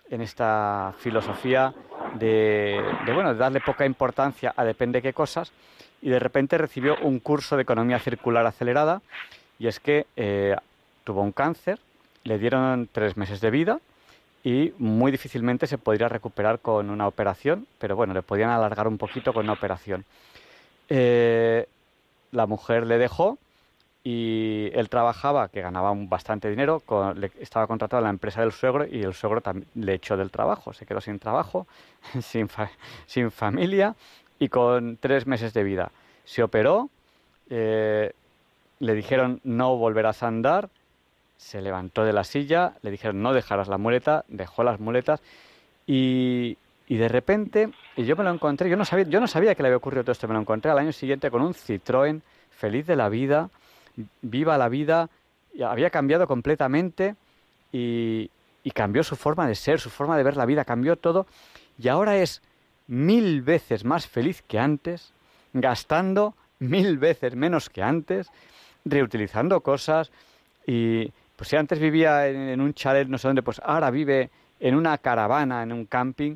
en esta filosofía de, bueno, de darle poca importancia a depende qué cosas y de repente recibió un curso de economía circular acelerada y es que eh, tuvo un cáncer, le dieron tres meses de vida y muy difícilmente se podría recuperar con una operación, pero bueno, le podían alargar un poquito con una operación. Eh, la mujer le dejó y él trabajaba, que ganaba bastante dinero, estaba contratado en la empresa del suegro y el suegro le echó del trabajo, se quedó sin trabajo, sin, sin familia y con tres meses de vida. Se operó, eh, le dijeron no volverás a andar, se levantó de la silla, le dijeron no dejarás la muleta, dejó las muletas y, y de repente, y yo me lo encontré, yo no sabía, yo no sabía que le había ocurrido todo esto, me lo encontré al año siguiente con un Citroën, feliz de la vida, viva la vida, había cambiado completamente y, y cambió su forma de ser, su forma de ver la vida, cambió todo, y ahora es mil veces más feliz que antes, gastando mil veces menos que antes, reutilizando cosas. Y pues si antes vivía en, en, un chalet no sé dónde, pues ahora vive en una caravana, en un camping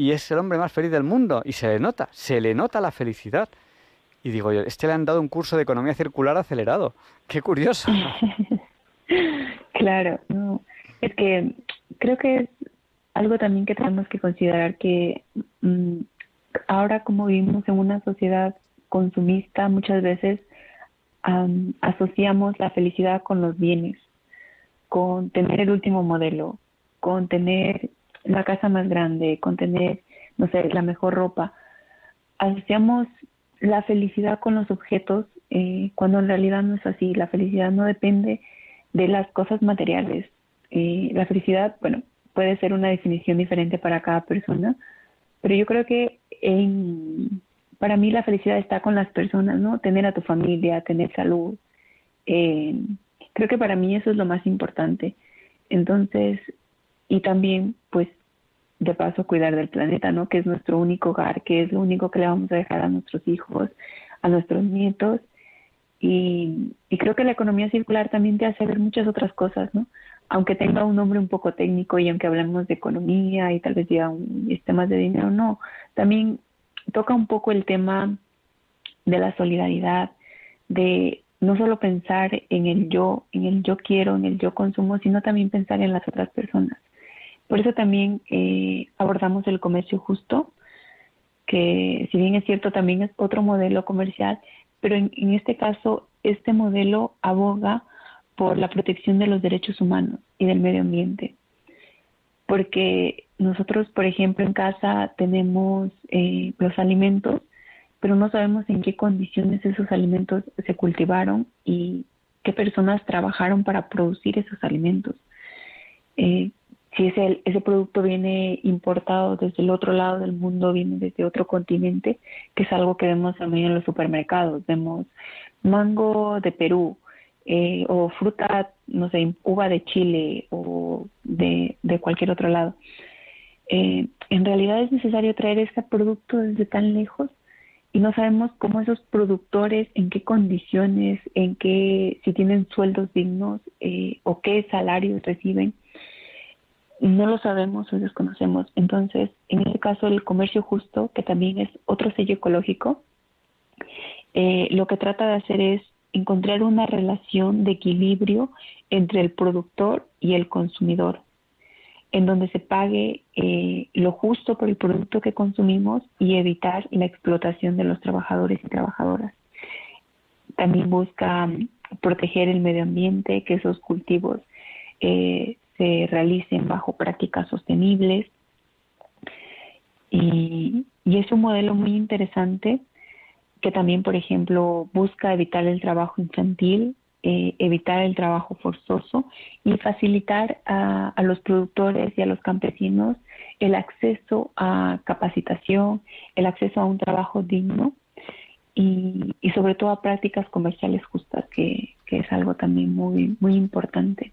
y es el hombre más feliz del mundo. Y se le nota, se le nota la felicidad. Y digo yo, este le han dado un curso de economía circular acelerado. Qué curioso. claro, es que creo que es algo también que tenemos que considerar que mm, ahora como vivimos en una sociedad consumista, muchas veces asociamos la felicidad con los bienes, con tener el último modelo, con tener la casa más grande, con tener, no sé, la mejor ropa. Asociamos la felicidad con los objetos eh, cuando en realidad no es así. La felicidad no depende de las cosas materiales. Eh, la felicidad, bueno, puede ser una definición diferente para cada persona, pero yo creo que en, para mí la felicidad está con las personas, ¿no? Tener a tu familia, tener salud. Eh, creo que para mí eso es lo más importante. Entonces, y también pues de paso cuidar del planeta, ¿no? Que es nuestro único hogar, que es lo único que le vamos a dejar a nuestros hijos, a nuestros nietos. Y, creo que la economía circular también te hace ver muchas otras cosas, ¿no? Aunque tenga un nombre un poco técnico y aunque hablemos de economía y tal vez diga temas de dinero, no. También toca un poco el tema de la solidaridad, de no solo pensar en el yo, en el yo quiero, en el yo consumo, sino también pensar en las otras personas. Por eso también eh, abordamos el comercio justo, que si bien es cierto también es otro modelo comercial, pero en, este caso este modelo aboga por la protección de los derechos humanos y del medio ambiente. Porque nosotros, por ejemplo, en casa tenemos eh, los alimentos, pero no sabemos en qué condiciones esos alimentos se cultivaron y qué personas trabajaron para producir esos alimentos. Eh, si ese, ese producto viene importado desde el otro lado del mundo, viene desde otro continente, que es algo que vemos también en los supermercados. Vemos mango de Perú eh, o fruta, no sé, uva de Chile o de, de cualquier otro lado. Eh, en realidad es necesario traer este producto desde tan lejos y no sabemos cómo esos productores, en qué condiciones, en qué, si tienen sueldos dignos eh, o qué salarios reciben, no lo sabemos o desconocemos. Entonces, en este caso, el comercio justo, que también es otro sello ecológico, eh, lo que trata de hacer es encontrar una relación de equilibrio entre el productor y el consumidor en donde se pague eh, lo justo por el producto que consumimos y evitar la explotación de los trabajadores y trabajadoras. También busca mm, proteger el medio ambiente, que esos cultivos eh, se realicen bajo prácticas sostenibles. Y, es un modelo muy interesante que también, por ejemplo, busca evitar el trabajo infantil, eh, evitar el trabajo forzoso y facilitar a, los productores y a los campesinos el acceso a capacitación, el acceso a un trabajo digno y, sobre todo a prácticas comerciales justas, que, que es algo también muy, muy importante.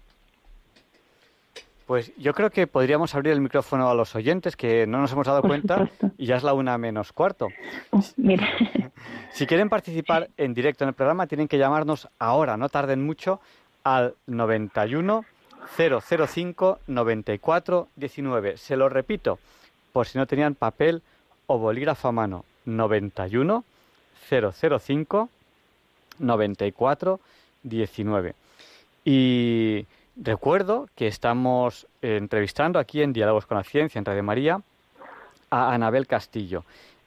Pues yo creo que podríamos abrir el micrófono a los oyentes, que no nos hemos dado cuenta y ya es la una menos cuarto. Oh, mira. Si quieren participar en directo en el programa, tienen que llamarnos ahora, no tarden mucho, al 91 005 94 19. Se lo repito, por si no tenían papel o bolígrafo a mano. 91 005 94 19. Y Recuerdo que estamos entrevistando aquí en Diálogos con la Ciencia, en Radio María, a Anabel Castillo.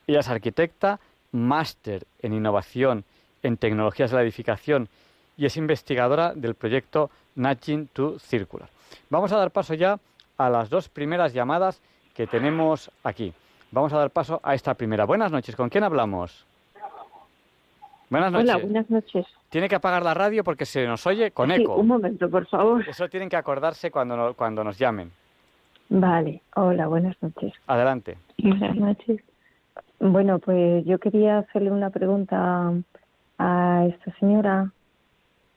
Ella es arquitecta, máster en innovación en tecnologías de la edificación y es investigadora del proyecto Nudging to Circular. Vamos a dar paso ya a las dos primeras llamadas que tenemos aquí. Vamos a dar paso a esta primera. Buenas noches, ¿con quién hablamos? Buenas noches. Hola, buenas noches. Tiene que apagar la radio porque se nos oye con eco. un momento, por favor. Eso tienen que acordarse cuando, cuando nos llamen. Vale, hola, buenas noches. Adelante. Buenas noches. Bueno, pues yo quería hacerle una pregunta a esta señora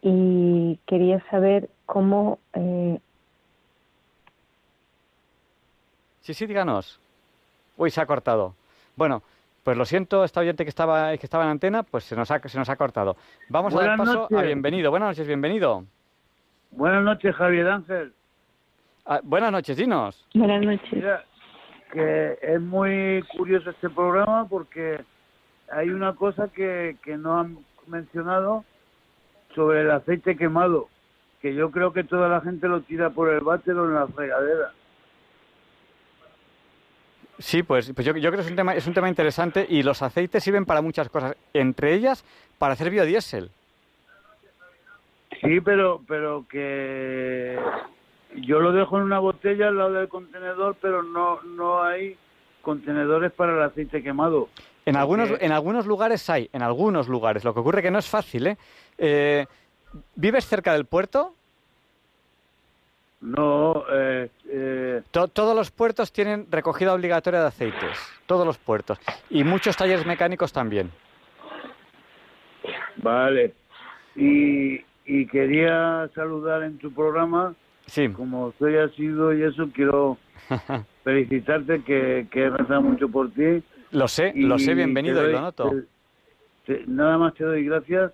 y quería saber cómo... Eh... Sí, sí, díganos. Uy, se ha cortado. Bueno, pues lo siento, esta oyente que estaba, que estaba en antena, pues se nos ha, se nos ha cortado. Vamos a dar paso a bienvenido. Buenas noches, bienvenido. Buenas noches, Javier Ángel. Ah, buenas noches, dinos. Buenas noches. Mira, que es muy curioso este programa porque hay una cosa que, que no han mencionado sobre el aceite quemado, que yo creo que toda la gente lo tira por el váter o en la fregadera. Sí, pues, pues yo, creo que es un, tema, es un tema interesante y los aceites sirven para muchas cosas, entre ellas para hacer biodiesel. Sí, pero, pero que yo lo dejo en una botella al lado del contenedor, pero no, no hay contenedores para el aceite quemado. En algunos, en algunos lugares hay, en algunos lugares. Lo que ocurre que no es fácil, ¿eh? eh vives cerca del puerto? No, eh, eh todos los puertos tienen recogida obligatoria de aceites, todos los puertos, y muchos talleres mecánicos también. Vale, y, y quería saludar en tu programa, sí. como soy asido y eso, quiero felicitarte que, que he rezado mucho por ti. Lo sé, lo sé, bienvenido y lo noto. nada más te doy gracias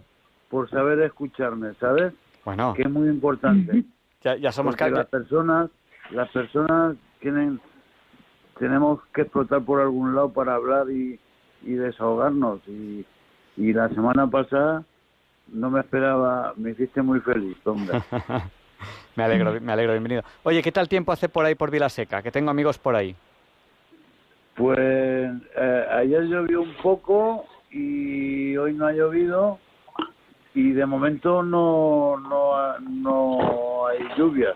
por saber escucharme, ¿sabes? Bueno. Que es muy importante. Ya, somos Porque las personas, las personas tienen, tenemos que explotar por algún lado para hablar y, y desahogarnos. Y, y la semana pasada no me esperaba, me hiciste muy feliz, hombre. me alegro, me alegro, bienvenido. Oye, ¿qué tal tiempo hace por ahí por Vilaseca? Que tengo amigos por ahí. Pues eh, ayer llovió un poco y hoy no ha llovido y de momento no no, no hay lluvia.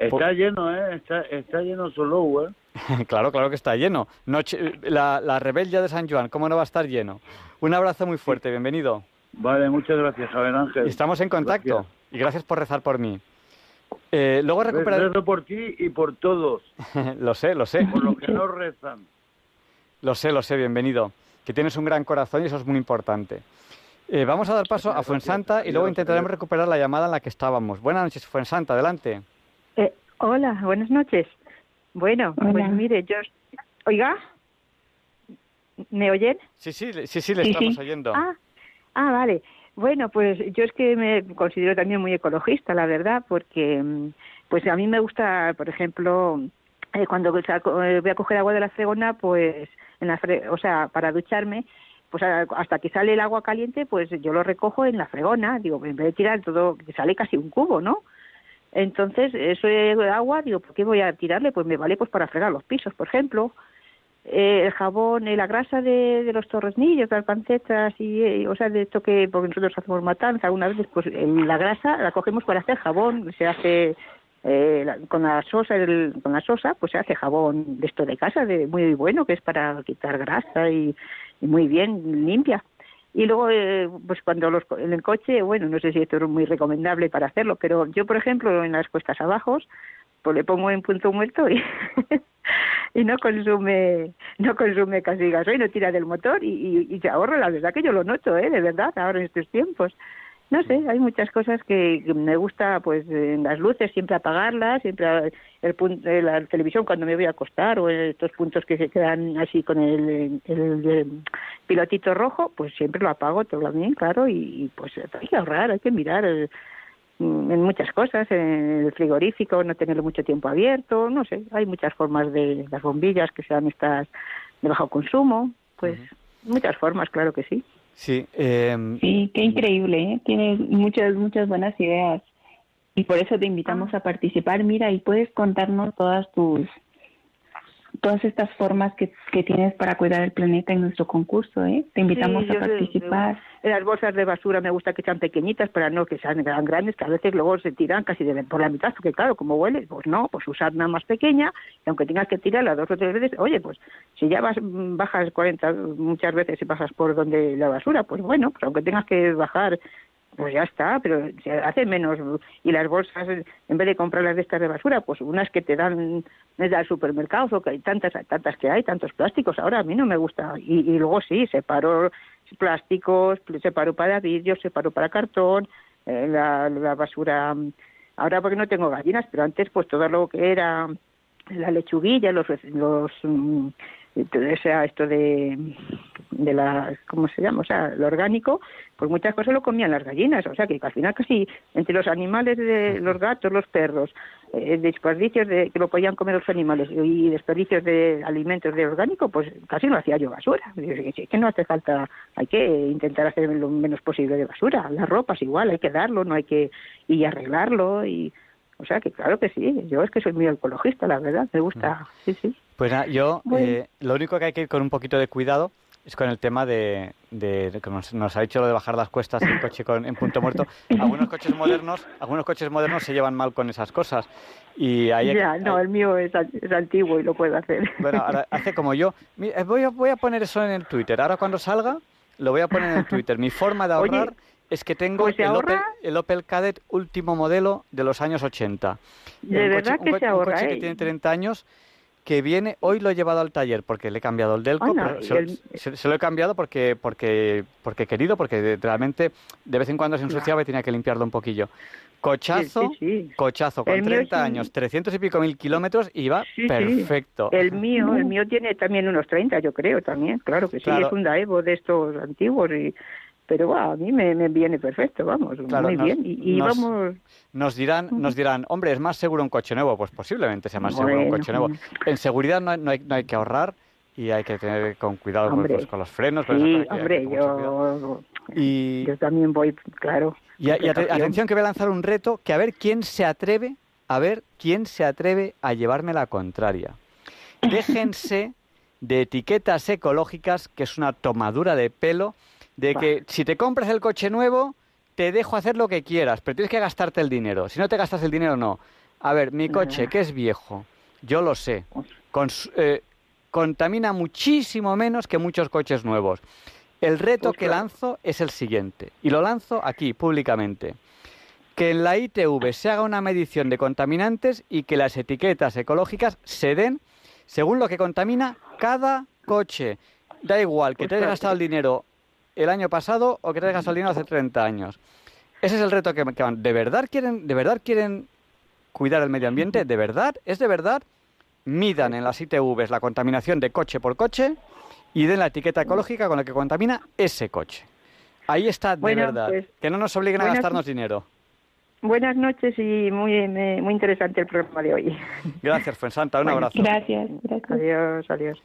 Está lleno, ¿eh? Está, está lleno solo, ¿eh? claro, claro que está lleno. Noche, la, la rebella de San Juan, ¿cómo no va a estar lleno? Un abrazo muy fuerte, bienvenido. Vale, muchas gracias, Javier Ángel. Estamos en contacto y gracias por rezar por mí. Eh, luego recuperar... Rezo por ti y por todos. lo sé, lo sé. Por los que no rezan. Lo sé, lo sé, bienvenido. Que tienes un gran corazón y eso es muy importante. Eh, vamos a dar paso a Fuensanta y luego intentaremos recuperar la llamada en la que estábamos. Buenas noches, Fuensanta, adelante. Eh, hola, buenas noches. Bueno, pues mire, yo... Oiga. ¿Me oyen? Sí, sí, sí, sí, le estamos oyendo. Ah, ah, vale. Bueno, pues yo es que me considero también muy ecologista, la verdad, porque mm, pues a mí me gusta, por ejemplo, eh, cuando eh, voy a coger agua de la fregona, pues, en la o sea, para ducharme, pues hasta que sale el agua caliente, pues yo lo recojo en la fregona, digo, en vez de tirar todo, que sale casi un cubo, ¿no? Entonces, eso de agua, digo, ¿por qué voy a tirarle? Pues me vale pues para fregar los pisos, por ejemplo. Eh, el jabón, eh, la grasa de, los torresnillos, las pancetas y, eh, o sea, de esto que, porque nosotros hacemos matanza, algunas veces, pues la grasa la cogemos para hacer jabón, se hace con la sosa, el, con la sosa, pues se hace jabón de esto de casa, de muy bueno, que es para quitar grasa y muy bien limpia. Y luego, eh, pues cuando los, en el coche, bueno, no sé si esto es muy recomendable para hacerlo, pero yo, por ejemplo, en las cuestas abajo, pues le pongo en punto muerto y, y no consume no consume casi gasoil, no tira del motor y, y, se ahorra. La verdad que yo lo noto, ¿eh? De verdad, ahora en estos tiempos no sé, hay muchas cosas que, me gusta, pues en las luces siempre apagarlas, siempre el, punto, eh, la televisión cuando me voy a acostar o estos puntos que se quedan así con el, pilotito rojo, pues siempre lo apago todo bien, claro, y, pues hay que ahorrar, hay que mirar eh, en muchas cosas, en el frigorífico, no tenerlo mucho tiempo abierto, no sé, hay muchas formas de las bombillas que sean estas de bajo consumo, pues muchas formas, claro que sí. Sí, eh... sí, qué increíble, ¿eh? tienes muchas, muchas buenas ideas y por eso te invitamos a participar. Mira, y puedes contarnos todas tus todas estas formas que, que tienes para cuidar el planeta en nuestro concurso, ¿eh? Te invitamos a participar. las bolsas de basura me gusta que sean pequeñitas para no que sean grandes, que a veces luego se tiran casi de, por la mitad, porque claro, como huele, pues no, pues usar una más pequeña, y aunque tengas que tirarla dos o tres veces, oye, pues si ya vas, bajas 40 muchas veces y pasas por donde la basura, pues bueno, pues aunque tengas que bajar pues ya está, pero se hace menos. Y las bolsas, en vez de comprarlas de estas de basura, pues unas que te dan desde el supermercado, o que hay tantas, tantas que hay, tantos plásticos. Ahora a mí no me gusta. Y, luego sí, separo plásticos, separo para vidrio, separo para cartón, eh, la, la basura. Ahora porque no tengo gallinas, pero antes pues todo lo que era la lechuguilla, los, los mm, sea esto de, de la, ¿cómo se llama? O sea, lo orgánico, pues muchas cosas lo comían las gallinas, o sea que al final casi entre los animales de los gatos, los perros, eh, desperdicios de que lo podían comer los animales y desperdicios de alimentos de orgánico, pues casi no hacía yo basura. Es que no hace falta, hay que intentar hacer lo menos posible de basura. Las ropas igual, hay que darlo, no hay que y arreglarlo y o sea que claro que sí, yo es que soy muy ecologista, la verdad, me gusta, sí, sí. Pues nada, yo eh, lo único que hay que ir con un poquito de cuidado es con el tema de, de que nos, ha dicho lo de bajar las cuestas del coche con, en punto muerto. Algunos coches modernos, algunos coches modernos se llevan mal con esas cosas y ahí ya, no, el mío es, antiguo y lo puedo hacer. Bueno, ahora hace como yo. Eh, voy a, voy a poner eso en el Twitter. Ahora cuando salga lo voy a poner en el Twitter. Mi forma de ahorrar es que tengo pues el, Opel, el, Opel, Kadett último modelo de los años 80. De verdad que se ahorra. Un coche que ¿eh? tiene 30 años que viene, hoy lo he llevado al taller porque le he cambiado el Delco, se, lo he cambiado porque, porque, porque he querido, porque realmente de vez en cuando se ensuciaba y tenía que limpiarlo un poquillo. Cochazo, cochazo, con 30 años, 300 y pico mil kilómetros y va perfecto. El mío, el mío tiene también unos 30, yo creo, también, claro que sí, es un Daevo de estos antiguos y pero a mí me, viene perfecto, vamos, muy bien. Y, nos, vamos... Nos dirán, nos dirán, hombre, ¿es más seguro un coche nuevo? Pues posiblemente sea más seguro un coche nuevo. En seguridad no, no, hay, no hay que ahorrar y hay que tener con cuidado pues, pues, con los frenos. Sí, hombre, yo, y... yo también voy, claro. Y, atención que voy a lanzar un reto, que a ver quién se atreve, a ver quién se atreve a llevarme la contraria. Déjense de etiquetas ecológicas, que es una tomadura de pelo, de que si te compras el coche nuevo, te dejo hacer lo que quieras, pero tienes que gastarte el dinero. Si no te gastas el dinero, no. A ver, mi coche, que es viejo, yo lo sé, eh, contamina muchísimo menos que muchos coches nuevos. El reto que lanzo es el siguiente, y lo lanzo aquí, públicamente. Que en la ITV se haga una medición de contaminantes y que las etiquetas ecológicas se den según lo que contamina cada coche. Da igual que te hayas gastado el dinero el año pasado o que te gasolina hace 30 años. Ese es el reto que, que van. ¿De verdad quieren, de verdad quieren cuidar el medio ambiente? ¿De verdad? ¿Es de verdad? Midan en las ITVs la contaminación de coche por coche y den la etiqueta ecológica con la que contamina ese coche. Ahí está de Bueno, verdad. pues, que no nos obliguen a gastarnos dinero. Buenas noches y muy, me- muy interesante el programa de hoy. Gracias, Fuensanta. Un Bueno, abrazo. Gracias, gracias. Adiós, adiós.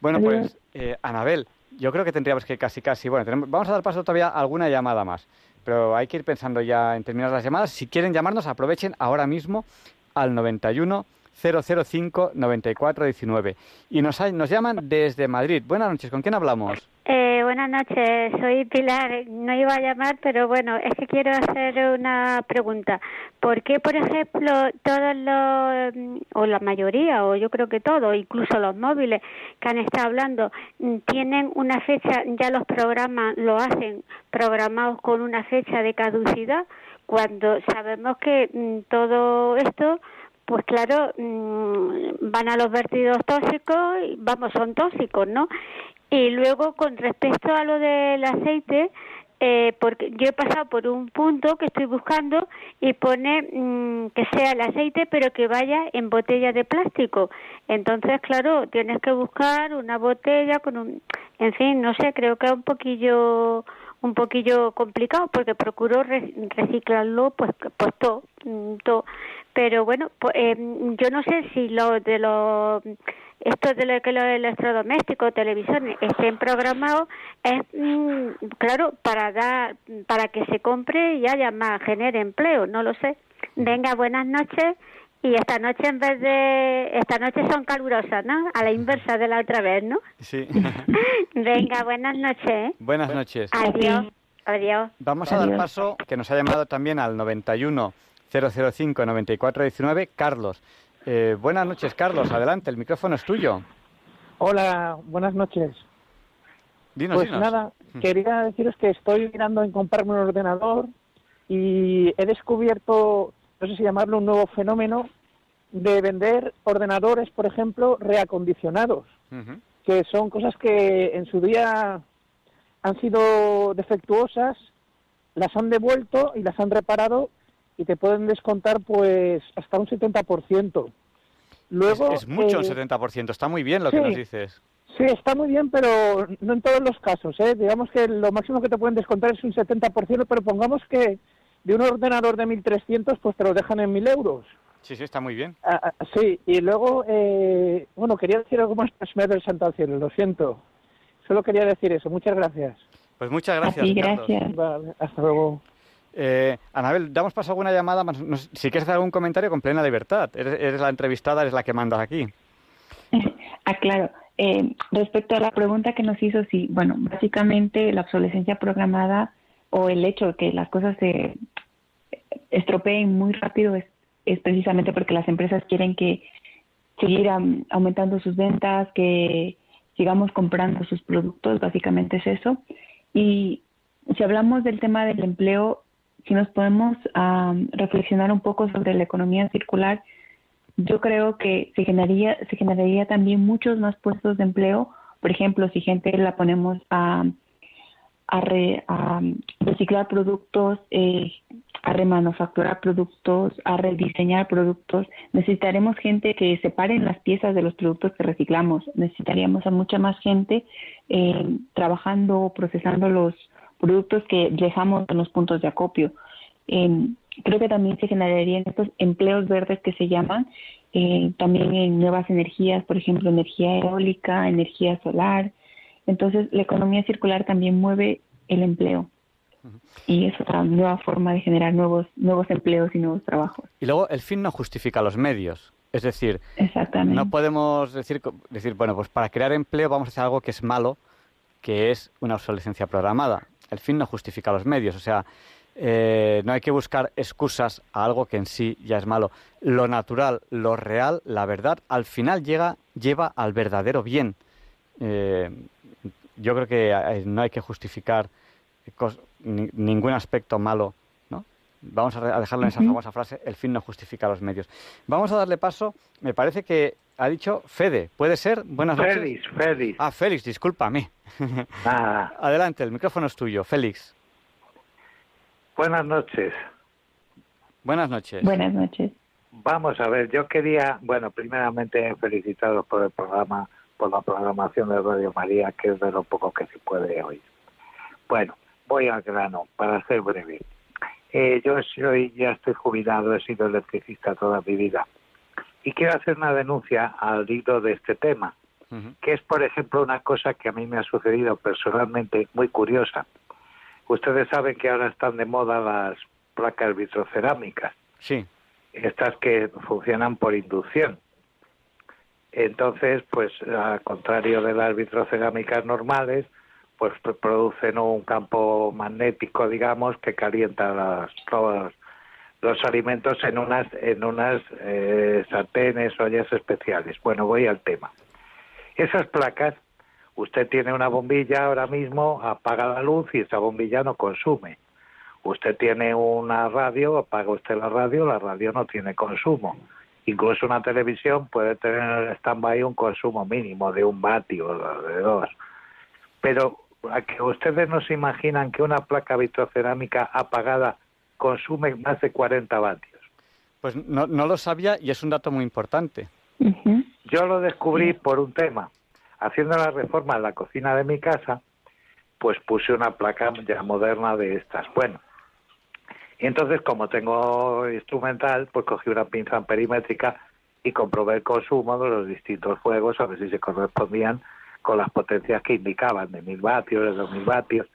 Bueno, Adiós. pues, eh, Anabel, yo creo que tendríamos que casi, casi. Bueno, tenemos- vamos a dar paso todavía a alguna llamada más. Pero hay que ir pensando ya en terminar las llamadas. Si quieren llamarnos, aprovechen ahora mismo al 91 005 9419. Y nos, hay- nos llaman desde Madrid. Buenas noches, ¿con quién hablamos? Eh, buenas noches, soy Pilar. No iba a llamar, pero bueno, es que quiero hacer una pregunta. ¿Por qué, por ejemplo, todos los, mm, o la mayoría, o yo creo que todos, incluso los móviles que han estado hablando, mm, tienen una fecha, ya los programas lo hacen programados con una fecha de caducidad, cuando sabemos que mm, todo esto pues claro, mm, van a los vertidos tóxicos, vamos, son tóxicos, ¿no? Y luego, con respecto a lo del aceite, eh, porque yo he pasado por un punto que estoy buscando y pone mm, que sea el aceite, pero que vaya en botella de plástico. Entonces, claro, tienes que buscar una botella con un, en fin, no sé, creo que es un poquillo un poquillo complicado porque procuro re- reciclarlo pues pues todo, mm. Pero bueno pues, eh, yo no sé si lo de los esto de lo que los electrodomésticos televisiones estén programados es mm, claro para dar para que se compre y haya más genere empleo no lo sé venga buenas noches y esta noche en vez de esta noche son calurosas no a la inversa de la otra vez no Sí. venga buenas noches ¿eh? Buenas noches. Adiós. Adiós. Vamos a dar paso, que nos ha llamado también al 91 005 9419, Carlos. Eh, buenas noches, Carlos. Adelante, el micrófono es tuyo. Hola, buenas noches. Dinos, Pues dinos. nada, Mm. quería deciros que estoy mirando en comprarme un ordenador y he descubierto, no sé si llamarlo un nuevo fenómeno, de vender ordenadores, por ejemplo, reacondicionados, que son cosas que en su día han sido defectuosas, las han devuelto y las han reparado y te pueden descontar pues hasta un 70%. Luego, es, es mucho, un eh, 70%. Está muy bien lo que sí. nos dices. Sí, está muy bien, pero no en todos los casos. ¿eh? Digamos que lo máximo que te pueden descontar es un 70%, pero pongamos que de un ordenador de 1.300 pues te lo dejan en 1.000 euros. Sí, sí, está muy bien. Ah, ah, sí, y luego, eh, bueno, quería decir algo más, me ha santo al cielo, lo siento. Solo quería decir eso. Muchas gracias. Pues muchas gracias. Carlos. gracias. Vale, hasta luego. Eh, Anabel, damos paso a alguna llamada. si quieres hacer algún comentario con plena libertad. Eres, eres la entrevistada, eres la que mandas aquí. Ah, claro. Eh, respecto a la pregunta que nos hizo, sí, bueno, básicamente la obsolescencia programada o el hecho de que las cosas se estropeen muy rápido es, es precisamente porque las empresas quieren que seguir aumentando sus ventas, que sigamos comprando sus productos, básicamente es eso. Y si hablamos del tema del empleo, si nos podemos reflexionar un poco sobre la economía circular, yo creo que se generaría, se generaría también muchos más puestos de empleo. Por ejemplo, si gente la ponemos a, a, re- a reciclar productos, eh, a remanufacturar productos, a rediseñar productos, necesitaremos gente que separe las piezas de los productos que reciclamos. Necesitaríamos a mucha más gente eh, trabajando, procesando los productos que dejamos en los puntos de acopio. Eh, creo que también se generarían estos empleos verdes que se llaman, eh, también en nuevas energías, por ejemplo, energía eólica, energía solar. Entonces, la economía circular también mueve el empleo. Y es otra nueva forma de generar nuevos, nuevos empleos y nuevos trabajos. Y luego, el fin no justifica los medios. Es decir, no podemos decir, decir, bueno, pues para crear empleo vamos a hacer algo que es malo, que es una obsolescencia programada. El fin no justifica los medios. O sea, eh, no hay que buscar excusas a algo que en sí ya es malo. Lo natural, lo real, la verdad, al final llega, lleva al verdadero bien. Eh, yo creo que eh, no hay que justificar ningún aspecto malo. Vamos a, dejarlo en esa famosa frase, el fin no justifica los medios. Vamos a darle paso, me parece que ha dicho Fede, ¿puede ser? Buenas noches. Félix, Félix. Ah, Félix, discúlpame. Ah, Adelante, el micrófono es tuyo, Félix. buenas noches. Buenas noches. Buenas noches. Vamos a ver, yo quería, bueno, primeramente felicitaros por el programa, por la programación de Radio María, que es de lo poco que se puede oír. Bueno, voy al grano, para ser breve. Eh, yo soy, ya estoy jubilado, he sido electricista toda mi vida. Y quiero hacer una denuncia al hilo de este tema, que es, por ejemplo, una cosa que a mí me ha sucedido personalmente muy curiosa. Ustedes saben que ahora están de moda las placas vitrocerámicas. Sí. Estas que funcionan por inducción. Entonces, pues, al contrario de las vitrocerámicas normales, pues producen un campo magnético, digamos, que calienta las, los, los alimentos en unas en unas eh, sartenes, ollas especiales. Bueno, voy al tema. Esas placas, usted tiene una bombilla ahora mismo, apaga la luz y esa bombilla no consume. Usted tiene una radio, apaga usted la radio, la radio no tiene consumo. Incluso una televisión puede tener en stand-by un consumo mínimo de un vatio o de dos. Pero a que ustedes no se imaginan que una placa vitrocerámica apagada consume más de 40 vatios. Pues no, no lo sabía y es un dato muy importante. Yo lo descubrí por un tema. Haciendo la reforma en la cocina de mi casa, pues puse una placa ya moderna de estas. Bueno, y entonces como tengo instrumental, pues cogí una pinza perimétrica y comprobé el consumo de los distintos fuegos a ver si se correspondían con las potencias que indicaban, de mil vatios, de dos mil vatios.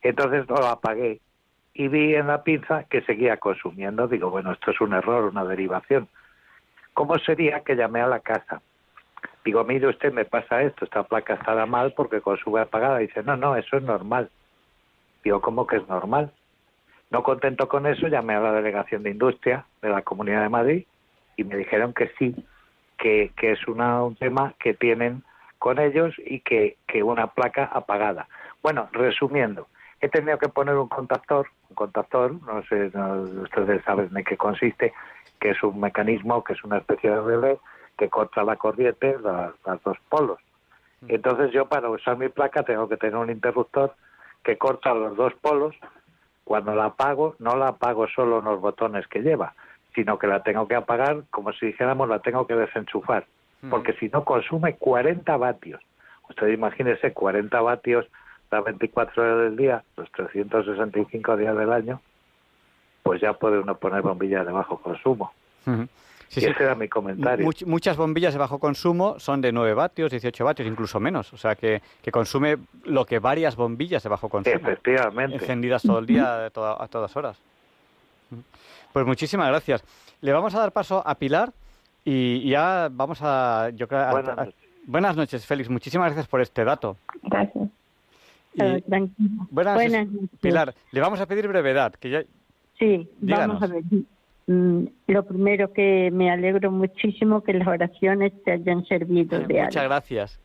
Entonces lo apagué y vi en la pinza que seguía consumiendo. Digo, bueno, esto es un error, una derivación. ¿Cómo sería que llamé a la casa? Digo, mire usted, me pasa esto, esta placa está mal porque consume apagada. dice, no, no, eso es normal. Digo, ¿cómo que es normal? No contento con eso, llamé a la delegación de industria de la Comunidad de Madrid y me dijeron que sí, que, que es una, un tema que tienen con ellos y que, que una placa apagada. Bueno, resumiendo, he tenido que poner un contactor, un contactor, no sé, ustedes saben de qué consiste, que es un mecanismo, que es una especie de relé que corta la corriente, los dos polos. Mm. Entonces yo para usar mi placa tengo que tener un interruptor que corta los dos polos. Cuando la apago, no la apago solo en los botones que lleva, sino que la tengo que apagar, como si dijéramos, la tengo que desenchufar porque si no consume 40 vatios. Usted imagínese 40 vatios las 24 horas del día, los 365 días del año, pues ya puede uno poner bombillas de bajo consumo. y ese era mi comentario. muchas bombillas de bajo consumo son de 9 vatios, 18 vatios, incluso menos. O sea, que, que consume lo que varias bombillas de bajo consumo. Efectivamente. Encendidas todo el día, a todas horas. Pues muchísimas gracias. Le vamos a dar paso a Pilar y ya vamos a... Yo creo, buenas, noches. buenas noches, Félix. Muchísimas gracias por este dato. Gracias. buenas, noches. Pilar, le vamos a pedir brevedad. Que ya... Sí, vamos a ver. Mm, lo primero que me alegro muchísimo que las oraciones te hayan servido de algo. Muchas gracias.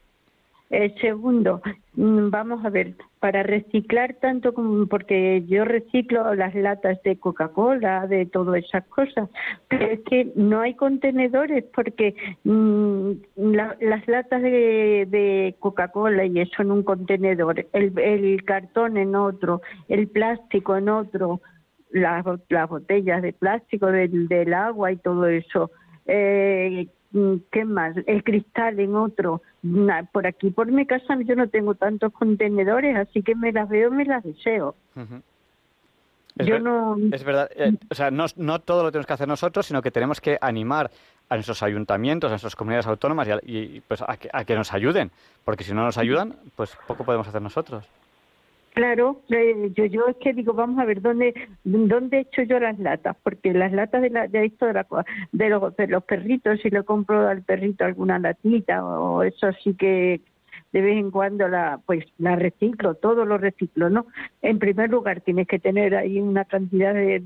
El segundo, mm, vamos a ver, para reciclar tanto como, porque yo reciclo las latas de Coca-Cola, de todas esas cosas, pero es que no hay contenedores porque mm, las latas de, Coca-Cola y eso en un contenedor, el, cartón en otro, el plástico en otro, las, botellas de plástico del, del agua y todo eso. Eh, ¿Qué más? El cristal en otro. Por aquí, por mi casa, yo no tengo tantos contenedores, así que me las veo, me las deseo. Es yo no... Es verdad, eh, o sea, no, no, todo lo tenemos que hacer nosotros, sino que tenemos que animar a nuestros ayuntamientos, a nuestras comunidades autónomas y, pues a que, a que nos ayuden, porque si no nos ayudan, pues poco podemos hacer nosotros. Claro, eh, yo, yo es que digo, vamos a ver dónde dónde he hecho yo las latas, porque las latas de, la, de esto de, la, de, los, de los perritos, si le compro al perrito alguna latita o eso sí que de vez en cuando la pues la reciclo, todo lo reciclo, ¿no? En primer lugar tienes que tener ahí una cantidad de,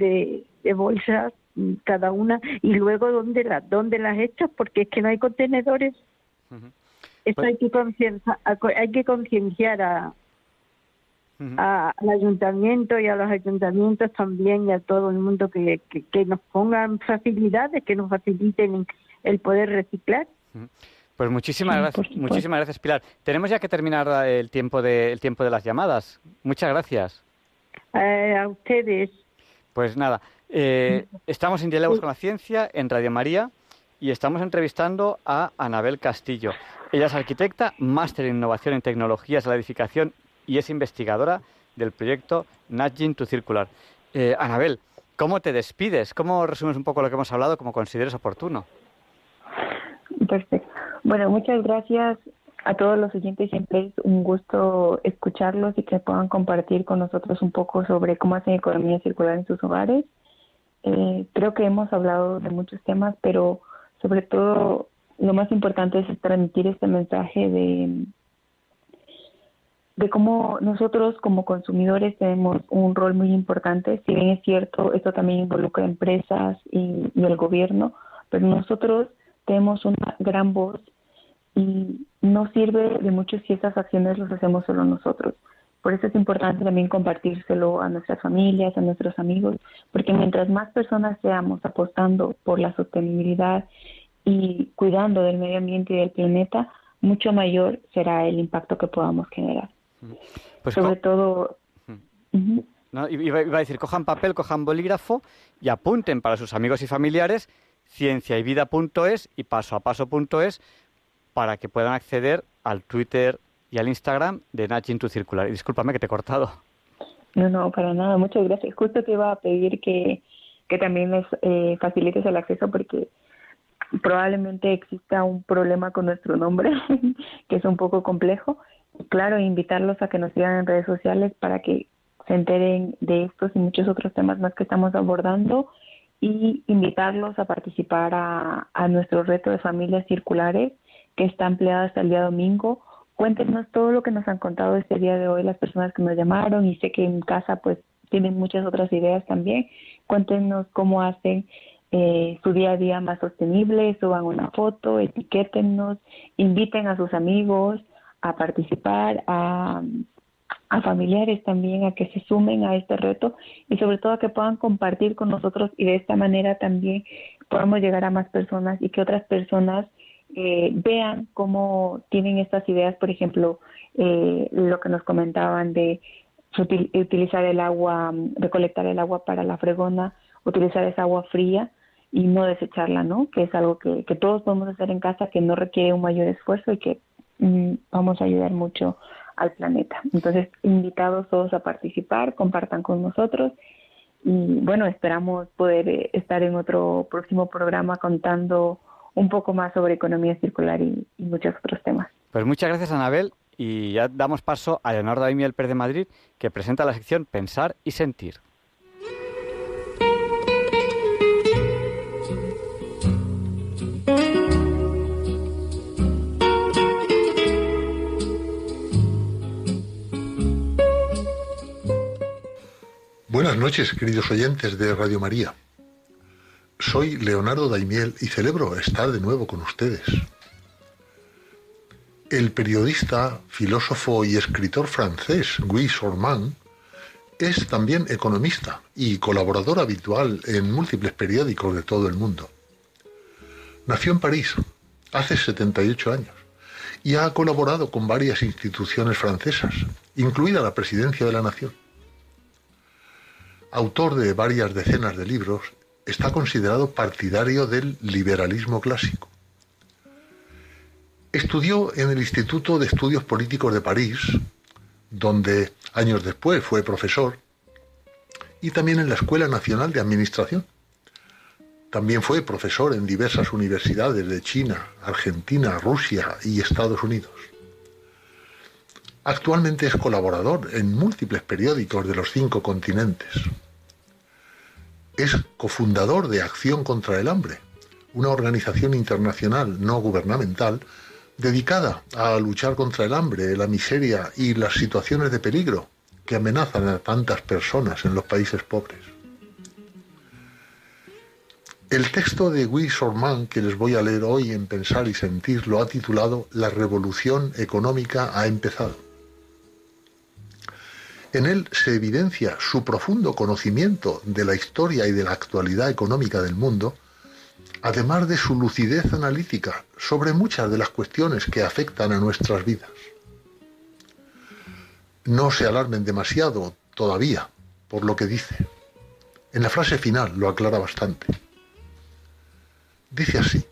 de, bolsas mm, cada una y luego dónde las dónde las echas porque es que no hay contenedores. Eso pues hay que concienciar, hay que concienciar a, al ayuntamiento y a los ayuntamientos también y a todo el mundo que, que, nos pongan facilidades, que nos faciliten el poder reciclar. Pues muchísimas gracias, muchísimas gracias Pilar. Tenemos ya que terminar el tiempo de el tiempo de las llamadas. Muchas gracias. Eh, a ustedes. Pues nada, eh, estamos en Diálogos con la Ciencia en Radio María y estamos entrevistando a Anabel Castillo. Ella es arquitecta, máster en innovación en tecnologías de la edificación y es investigadora del proyecto Nudging to Circular. Eh, Anabel, ¿cómo te despides? ¿Cómo resumes un poco lo que hemos hablado como consideres oportuno? Perfecto. Bueno, muchas gracias a todos los oyentes. Siempre es un gusto escucharlos y que puedan compartir con nosotros un poco sobre cómo hacen economía circular en sus hogares. Eh, creo que hemos hablado de muchos temas, pero sobre todo lo más importante es transmitir este mensaje de, de cómo nosotros como consumidores tenemos un rol muy importante. Si bien es cierto, esto también involucra empresas y, y el gobierno, pero nosotros tenemos una gran voz y no sirve de mucho si esas acciones las hacemos solo nosotros. Por eso es importante también compartírselo a nuestras familias, a nuestros amigos, porque mientras más personas seamos apostando por la sostenibilidad y cuidando del medio ambiente y del planeta, mucho mayor será el impacto que podamos generar. Pues Sobre todo... iba, a decir, cojan papel, cojan bolígrafo y apunten para sus amigos y familiares cienciayvida.es y paso a paso.es para que puedan acceder al Twitter y al Instagram de Nudging to Circular. Y discúlpame que te he cortado. No, no, para nada. Muchas gracias. Justo te iba a pedir que, que también les eh, facilites el acceso porque probablemente exista un problema con nuestro nombre, que es un poco complejo. Claro, invitarlos a que nos sigan en redes sociales para que se enteren de estos y muchos otros temas más que estamos abordando y invitarlos a participar a, nuestro reto de familias circulares que está empleada hasta el día domingo. Cuéntenos todo lo que nos han contado este día de hoy las personas que nos llamaron y sé que en casa pues tienen muchas otras ideas también. Cuéntenos cómo hacen eh, su día a día más sostenible, suban una foto, etiquétennos, inviten a sus amigos a participar, a, a familiares también a que se sumen a este reto y sobre todo a que puedan compartir con nosotros y de esta manera también podamos llegar a más personas y que otras personas eh, vean cómo tienen estas ideas, por ejemplo, eh, lo que nos comentaban de utilizar el agua, recolectar el agua para la fregona, utilizar esa agua fría y no desecharla, ¿no? Que es algo que, que todos podemos hacer en casa, que no requiere un mayor esfuerzo y que mm, vamos a ayudar mucho al planeta. Entonces, invitados todos a participar, compartan con nosotros y bueno, esperamos poder eh, estar en otro próximo programa contando un poco más sobre economía circular y, muchos otros temas. Pues muchas gracias, Anabel. Y ya damos paso a Leonardo Daimiel Pérez de Madrid, que presenta la sección Pensar y Sentir. Buenas noches, queridos oyentes de Radio María. Soy Leonardo Daimiel y celebro estar de nuevo con ustedes. El periodista, filósofo y escritor francés Guy Sorman es también economista y colaborador habitual en múltiples periódicos de todo el mundo. Nació en París hace 78 años y ha colaborado con varias instituciones francesas, incluida la Presidencia de la Nación. Autor de varias decenas de libros está considerado partidario del liberalismo clásico. Estudió en el Instituto de Estudios Políticos de París, donde años después fue profesor, y también en la Escuela Nacional de Administración. También fue profesor en diversas universidades de China, Argentina, Rusia y Estados Unidos. Actualmente es colaborador en múltiples periódicos de los cinco continentes es cofundador de Acción contra el Hambre, una organización internacional no gubernamental dedicada a luchar contra el hambre, la miseria y las situaciones de peligro que amenazan a tantas personas en los países pobres. El texto de Guy Sorman que les voy a leer hoy en Pensar y Sentir lo ha titulado La revolución económica ha empezado. En él se evidencia su profundo conocimiento de la historia y de la actualidad económica del mundo, además de su lucidez analítica sobre muchas de las cuestiones que afectan a nuestras vidas. No se alarmen demasiado todavía por lo que dice. En la frase final lo aclara bastante. Dice así,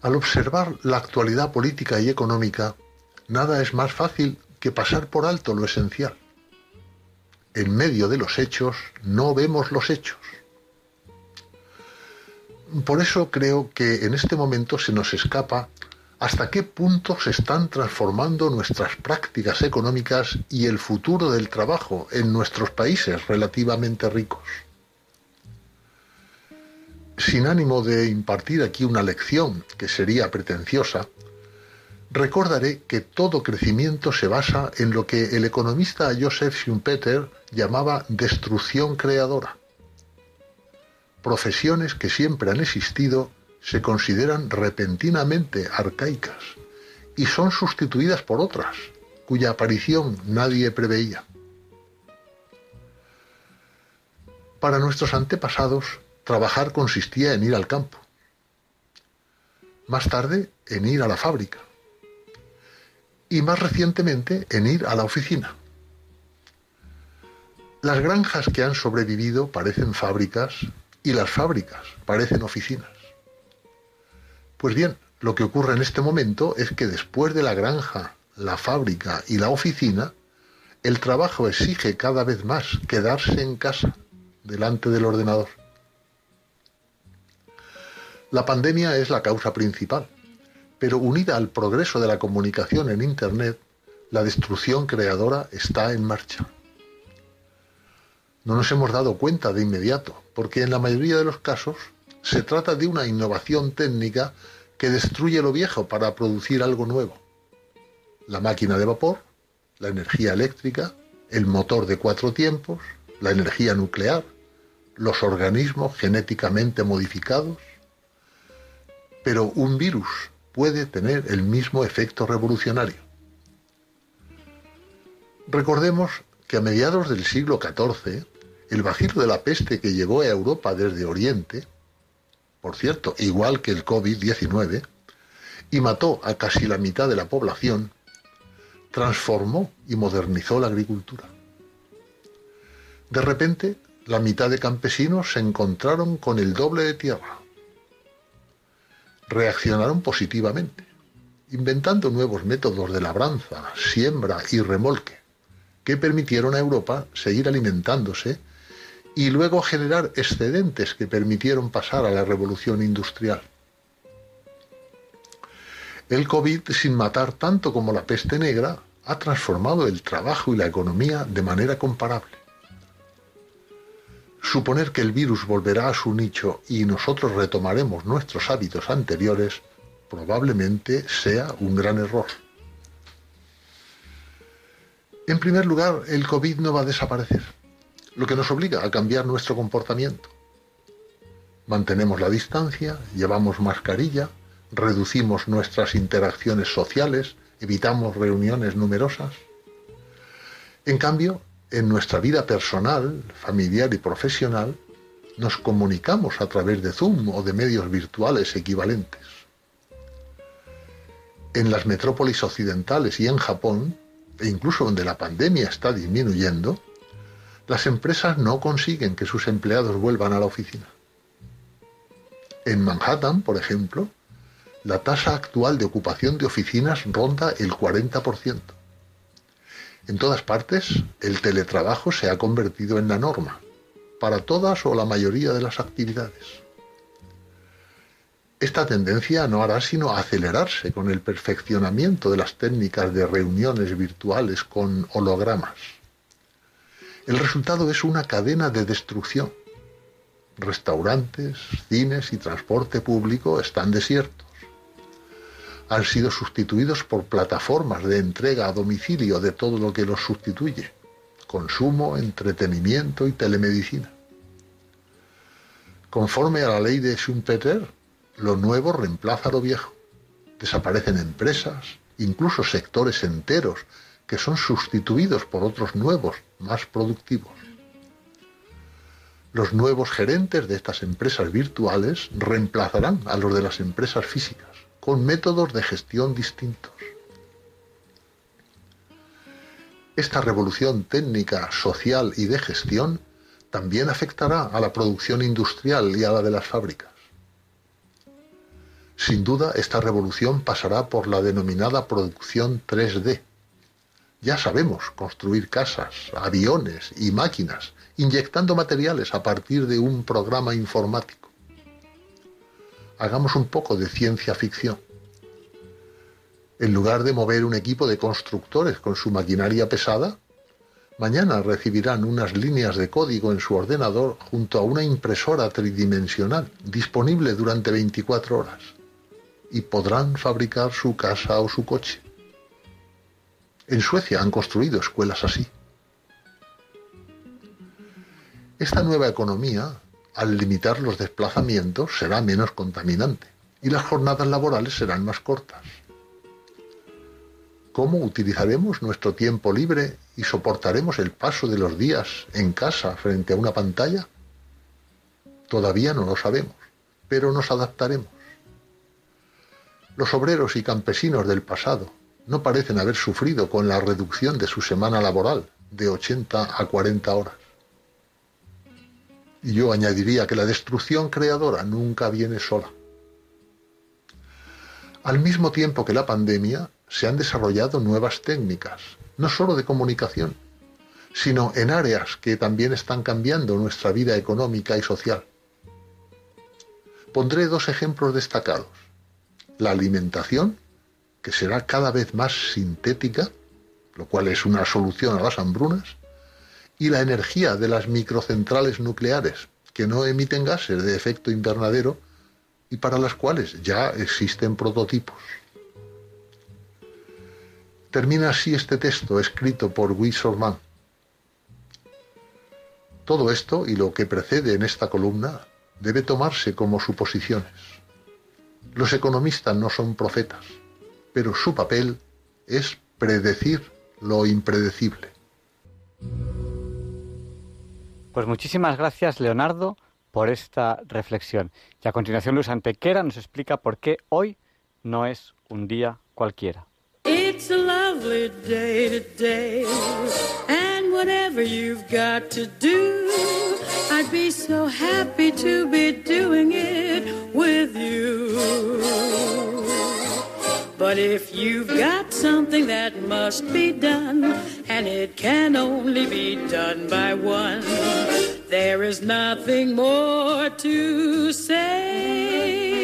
Al observar la actualidad política y económica, nada es más fácil que pasar por alto lo esencial. En medio de los hechos no vemos los hechos. Por eso creo que en este momento se nos escapa hasta qué punto se están transformando nuestras prácticas económicas y el futuro del trabajo en nuestros países relativamente ricos. Sin ánimo de impartir aquí una lección que sería pretenciosa, recordaré que todo crecimiento se basa en lo que el economista Joseph Schumpeter llamaba destrucción creadora. Profesiones que siempre han existido se consideran repentinamente arcaicas y son sustituidas por otras, cuya aparición nadie preveía. Para nuestros antepasados, trabajar consistía en ir al campo, más tarde en ir a la fábrica y más recientemente en ir a la oficina. Las granjas que han sobrevivido parecen fábricas y las fábricas parecen oficinas. Pues bien, lo que ocurre en este momento es que después de la granja, la fábrica y la oficina, el trabajo exige cada vez más quedarse en casa, delante del ordenador. La pandemia es la causa principal, pero unida al progreso de la comunicación en Internet, la destrucción creadora está en marcha. No nos hemos dado cuenta de inmediato, porque en la mayoría de los casos se trata de una innovación técnica que destruye lo viejo para producir algo nuevo. La máquina de vapor, la energía eléctrica, el motor de cuatro tiempos, la energía nuclear, los organismos genéticamente modificados. Pero un virus puede tener el mismo efecto revolucionario. Recordemos que a mediados del siglo XIV, el bajiro de la peste que llegó a Europa desde Oriente, por cierto, igual que el COVID-19, y mató a casi la mitad de la población, transformó y modernizó la agricultura. De repente, la mitad de campesinos se encontraron con el doble de tierra. Reaccionaron positivamente, inventando nuevos métodos de labranza, siembra y remolque, que permitieron a Europa seguir alimentándose y luego generar excedentes que permitieron pasar a la revolución industrial. El COVID, sin matar tanto como la peste negra, ha transformado el trabajo y la economía de manera comparable. Suponer que el virus volverá a su nicho y nosotros retomaremos nuestros hábitos anteriores probablemente sea un gran error. En primer lugar, el COVID no va a desaparecer lo que nos obliga a cambiar nuestro comportamiento. Mantenemos la distancia, llevamos mascarilla, reducimos nuestras interacciones sociales, evitamos reuniones numerosas. En cambio, en nuestra vida personal, familiar y profesional, nos comunicamos a través de Zoom o de medios virtuales equivalentes. En las metrópolis occidentales y en Japón, e incluso donde la pandemia está disminuyendo, las empresas no consiguen que sus empleados vuelvan a la oficina. En Manhattan, por ejemplo, la tasa actual de ocupación de oficinas ronda el 40%. En todas partes, el teletrabajo se ha convertido en la norma, para todas o la mayoría de las actividades. Esta tendencia no hará sino acelerarse con el perfeccionamiento de las técnicas de reuniones virtuales con hologramas el resultado es una cadena de destrucción. Restaurantes, cines y transporte público están desiertos. Han sido sustituidos por plataformas de entrega a domicilio de todo lo que los sustituye. Consumo, entretenimiento y telemedicina. Conforme a la ley de Schumpeter, lo nuevo reemplaza lo viejo. Desaparecen empresas, incluso sectores enteros que son sustituidos por otros nuevos, más productivos. Los nuevos gerentes de estas empresas virtuales reemplazarán a los de las empresas físicas, con métodos de gestión distintos. Esta revolución técnica, social y de gestión también afectará a la producción industrial y a la de las fábricas. Sin duda, esta revolución pasará por la denominada producción 3D. Ya sabemos construir casas, aviones y máquinas, inyectando materiales a partir de un programa informático. Hagamos un poco de ciencia ficción. En lugar de mover un equipo de constructores con su maquinaria pesada, mañana recibirán unas líneas de código en su ordenador junto a una impresora tridimensional disponible durante 24 horas y podrán fabricar su casa o su coche. En Suecia han construido escuelas así. Esta nueva economía, al limitar los desplazamientos, será menos contaminante y las jornadas laborales serán más cortas. ¿Cómo utilizaremos nuestro tiempo libre y soportaremos el paso de los días en casa frente a una pantalla? Todavía no lo sabemos, pero nos adaptaremos. Los obreros y campesinos del pasado no parecen haber sufrido con la reducción de su semana laboral de 80 a 40 horas. Y yo añadiría que la destrucción creadora nunca viene sola. Al mismo tiempo que la pandemia, se han desarrollado nuevas técnicas, no solo de comunicación, sino en áreas que también están cambiando nuestra vida económica y social. Pondré dos ejemplos destacados. La alimentación, que será cada vez más sintética, lo cual es una solución a las hambrunas, y la energía de las microcentrales nucleares, que no emiten gases de efecto invernadero y para las cuales ya existen prototipos. Termina así este texto escrito por Guy Sorman. Todo esto y lo que precede en esta columna debe tomarse como suposiciones. Los economistas no son profetas, pero su papel es predecir lo impredecible. Pues muchísimas gracias, Leonardo, por esta reflexión. Y a continuación, Luis Antequera nos explica por qué hoy no es un día cualquiera. It's a lovely day today, and whatever you've got to do, I'd be so happy to be doing it with you. But if you've got something that must be done, and it can only be done by one, there is nothing more to say.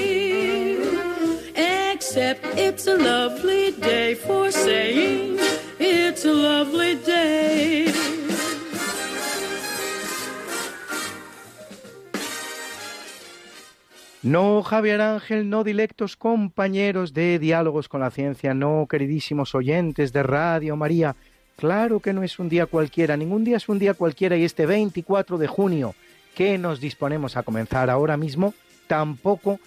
Except it's a lovely day for saying it's a lovely day. No, Javier Ángel, no dilectos compañeros de Diálogos con la Ciencia, no, queridísimos oyentes de Radio María. Claro que no es un día cualquiera, ningún día es un día cualquiera y este 24 de junio que nos disponemos a comenzar ahora mismo, tampoco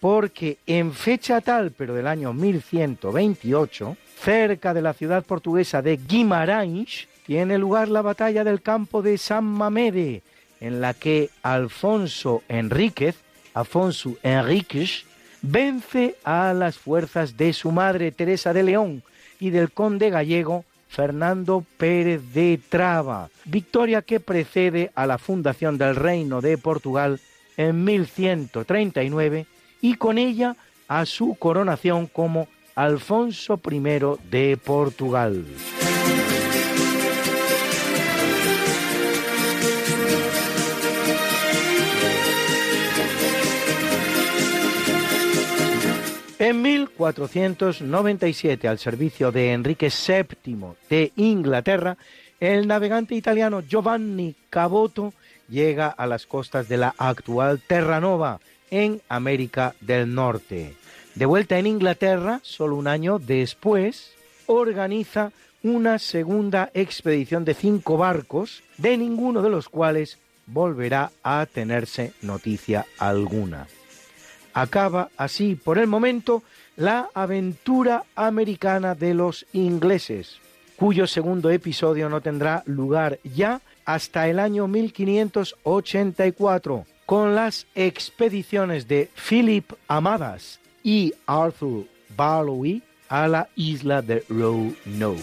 porque en fecha tal, pero del año 1128, cerca de la ciudad portuguesa de Guimarães, tiene lugar la batalla del campo de San Mamede, en la que Alfonso Enríquez Afonso Enríquez, vence a las fuerzas de su madre Teresa de León y del conde gallego Fernando Pérez de Traba, victoria que precede a la fundación del Reino de Portugal en 1139 y con ella a su coronación como Alfonso I de Portugal. En 1497, al servicio de Enrique VII de Inglaterra, el navegante italiano Giovanni Caboto llega a las costas de la actual Terranova, en América del Norte. De vuelta en Inglaterra, solo un año después, organiza una segunda expedición de cinco barcos, de ninguno de los cuales volverá a tenerse noticia alguna. Acaba así, por el momento, la aventura americana de los ingleses, cuyo segundo episodio no tendrá lugar ya hasta el año 1584, con las expediciones de Philip Amadas y Arthur Barlowe a la isla de Roanoke.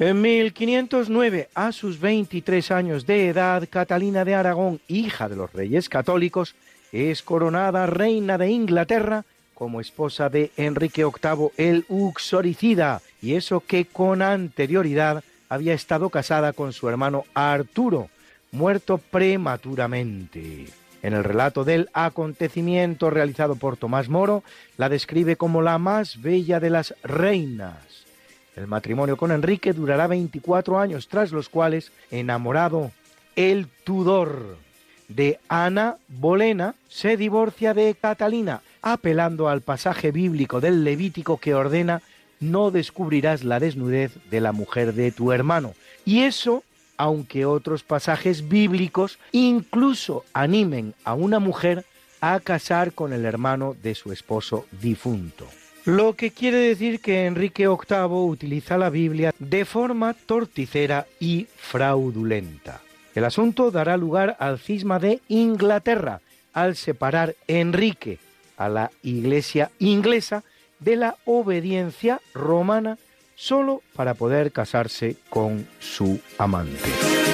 En 1509, a sus 23 años de edad, Catalina de Aragón, hija de los reyes católicos, es coronada reina de Inglaterra como esposa de Enrique VIII el Uxoricida, y eso que con anterioridad había estado casada con su hermano Arturo, muerto prematuramente. En el relato del acontecimiento realizado por Tomás Moro, la describe como la más bella de las reinas. El matrimonio con Enrique durará 24 años, tras los cuales, enamorado, el Tudor de Ana Bolena se divorcia de Catalina, apelando al pasaje bíblico del Levítico que ordena no descubrirás la desnudez de la mujer de tu hermano. Y eso aunque otros pasajes bíblicos incluso animen a una mujer a casar con el hermano de su esposo difunto. Lo que quiere decir que Enrique VIII utiliza la Biblia de forma torticera y fraudulenta. El asunto dará lugar al cisma de Inglaterra al separar Enrique a la Iglesia inglesa de la obediencia romana solo para poder casarse con su amante.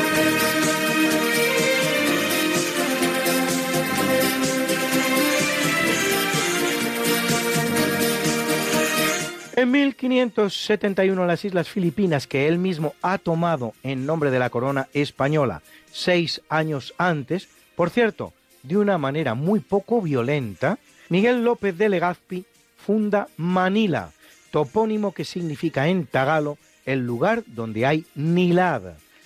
En 1571 las Islas Filipinas, que él mismo ha tomado en nombre de la corona española seis años antes, por cierto, de una manera muy poco violenta, Miguel López de Legazpi funda Manila, topónimo que significa en tagalo el lugar donde hay nilad,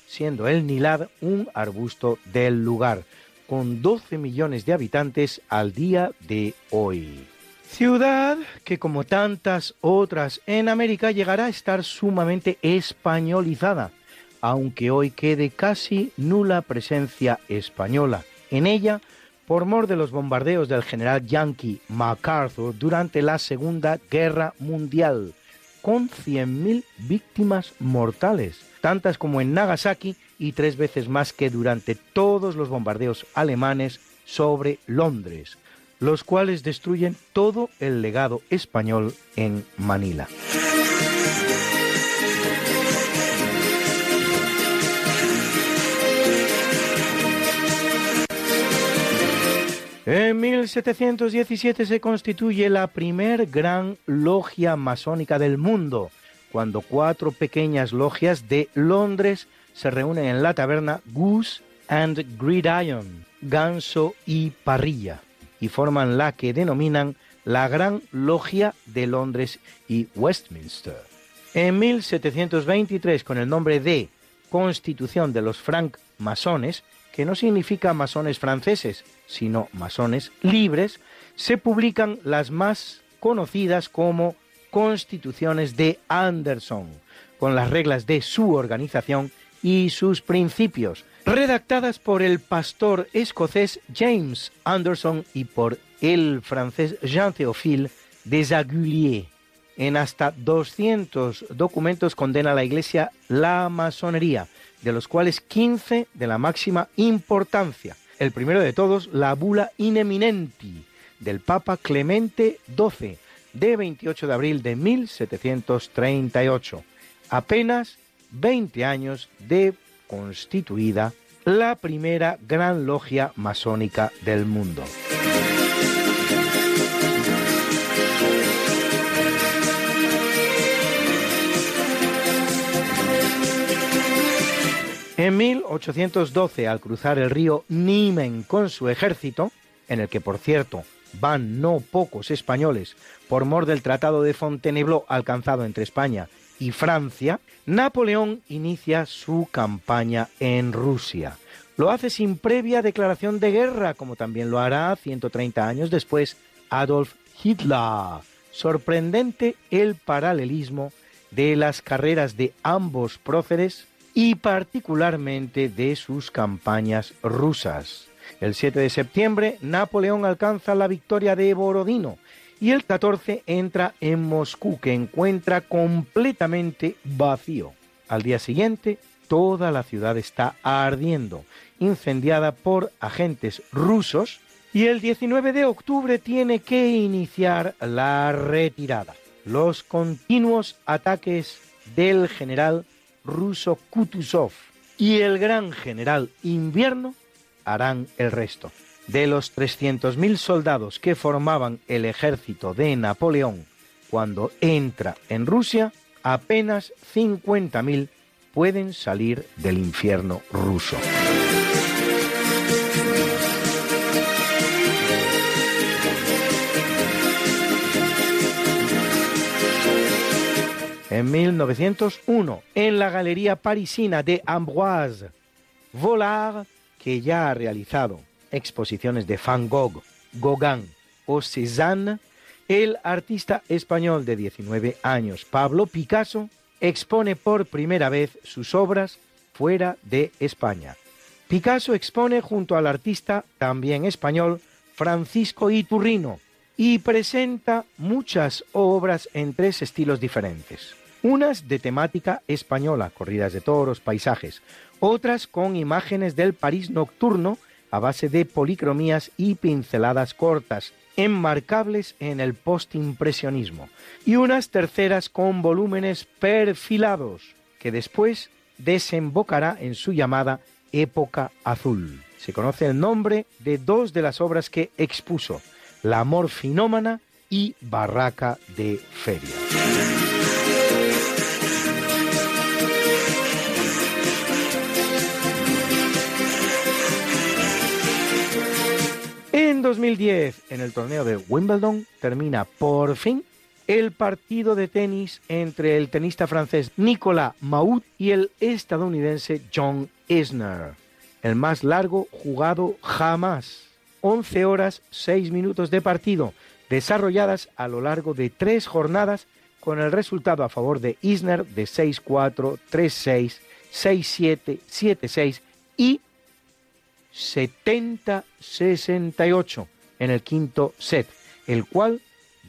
siendo el nilad un arbusto del lugar, con 12 millones de habitantes al día de hoy. Ciudad que como tantas otras en América llegará a estar sumamente españolizada, aunque hoy quede casi nula presencia española. En ella, por mor de los bombardeos del general yankee MacArthur durante la Segunda Guerra Mundial, con 100.000 víctimas mortales, tantas como en Nagasaki y tres veces más que durante todos los bombardeos alemanes sobre Londres, los cuales destruyen todo el legado español en Manila. En 1717 se constituye la primer gran logia masónica del mundo, cuando cuatro pequeñas logias de Londres se reúnen en la taberna Goose and Gridiron, Ganso y Parrilla, y forman la que denominan la Gran Logia de Londres y Westminster. En 1723, con el nombre de Constitución de los Franc-Masones, que no significa masones franceses, sino masones libres, se publican las más conocidas como Constituciones de Anderson, con las reglas de su organización y sus principios, redactadas por el pastor escocés James Anderson y por el francés Jean Théophile Desaguliers. En hasta 200 documentos condena la Iglesia la masonería, de los cuales 15 de la máxima importancia. El primero de todos, la bula ineminenti del Papa Clemente XII, de 28 de abril de 1738. Apenas 20 años de constituida la primera gran logia masónica del mundo. En 1812, al cruzar el río Niemen con su ejército, en el que por cierto van no pocos españoles por mor del Tratado de Fontainebleau alcanzado entre España y Francia, Napoleón inicia su campaña en Rusia. Lo hace sin previa declaración de guerra, como también lo hará 130 años después Adolf Hitler. Sorprendente el paralelismo de las carreras de ambos próceres y particularmente de sus campañas rusas. El 7 de septiembre, Napoleón alcanza la victoria de Borodino y el 14 entra en Moscú, que encuentra completamente vacío. Al día siguiente, toda la ciudad está ardiendo, incendiada por agentes rusos, y el 19 de octubre tiene que iniciar la retirada. Los continuos ataques del general ruso Kutuzov y el gran general Invierno harán el resto. De los 300.000 soldados que formaban el ejército de Napoleón cuando entra en Rusia, apenas 50.000 pueden salir del infierno ruso. En 1901, en la Galería Parisina de Ambroise Vollard, que ya ha realizado exposiciones de Van Gogh, Gauguin o Cézanne, el artista español de 19 años, Pablo Picasso, expone por primera vez sus obras fuera de España. Picasso expone junto al artista también español Francisco Iturrino y presenta muchas obras en tres estilos diferentes. Unas de temática española, corridas de toros, paisajes, otras con imágenes del París nocturno a base de policromías y pinceladas cortas, enmarcables en el postimpresionismo, y unas terceras con volúmenes perfilados, que después desembocará en su llamada época azul. Se conoce el nombre de dos de las obras que expuso, La morfinómana y Barraca de Feria. En 2010, en el torneo de Wimbledon, termina por fin el partido de tenis entre el tenista francés Nicolas Mahut y el estadounidense John Isner, el más largo jugado jamás. 11 horas 6 minutos de partido, desarrolladas a lo largo de tres jornadas, con el resultado a favor de Isner de 6-4, 3-6, 6-7, 7-6 y 70-68 en el quinto set, el cual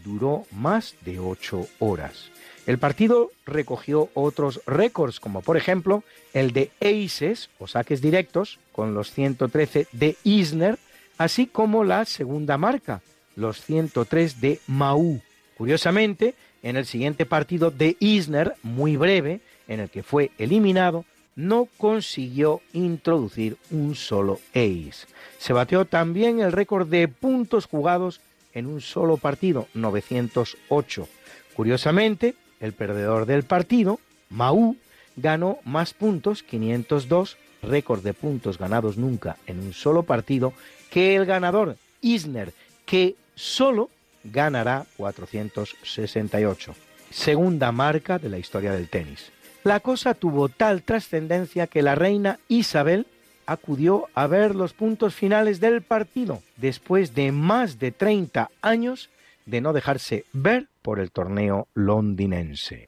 duró más de ocho horas. El partido recogió otros récords, como por ejemplo el de aces o saques directos con los 113 de Isner, así como la segunda marca, los 103 de Mau. Curiosamente, en el siguiente partido de Isner, muy breve, en el que fue eliminado, no consiguió introducir un solo ace. Se bateó también el récord de puntos jugados en un solo partido, 908. Curiosamente, el perdedor del partido, Mau, ganó más puntos, 502, récord de puntos ganados nunca en un solo partido, que el ganador, Isner, que solo ganará 468. Segunda marca de la historia del tenis. La cosa tuvo tal trascendencia que la reina Isabel acudió a ver los puntos finales del partido después de más de 30 años de no dejarse ver por el torneo londinense.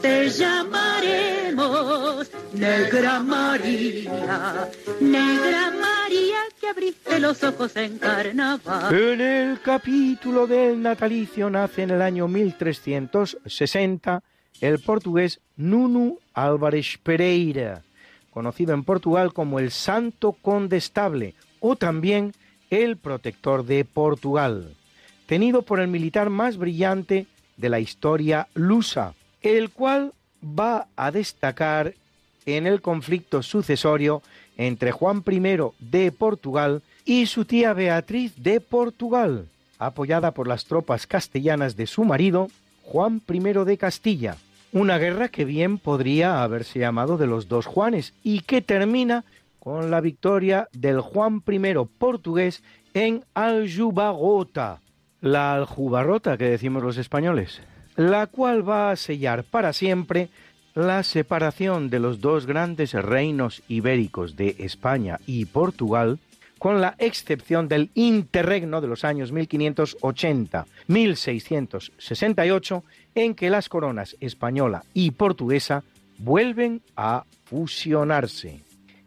Te llamaremos Negra María, Negra María que abriste los ojos en carnaval. En el capítulo del natalicio nace en el año 1360 el portugués Nuno Álvares Pereira, conocido en Portugal como el Santo Condestable o también el Protector de Portugal, tenido por el militar más brillante de la historia lusa, el cual va a destacar en el conflicto sucesorio entre Juan I de Portugal y su tía Beatriz de Portugal, apoyada por las tropas castellanas de su marido, Juan I de Castilla, una guerra que bien podría haberse llamado de los dos Juanes y que termina con la victoria del Juan I portugués en Aljubarrota, la Aljubarrota que decimos los españoles, la cual va a sellar para siempre la separación de los dos grandes reinos ibéricos de España y Portugal, con la excepción del interregno de los años 1580-1668, en que las coronas española y portuguesa vuelven a fusionarse.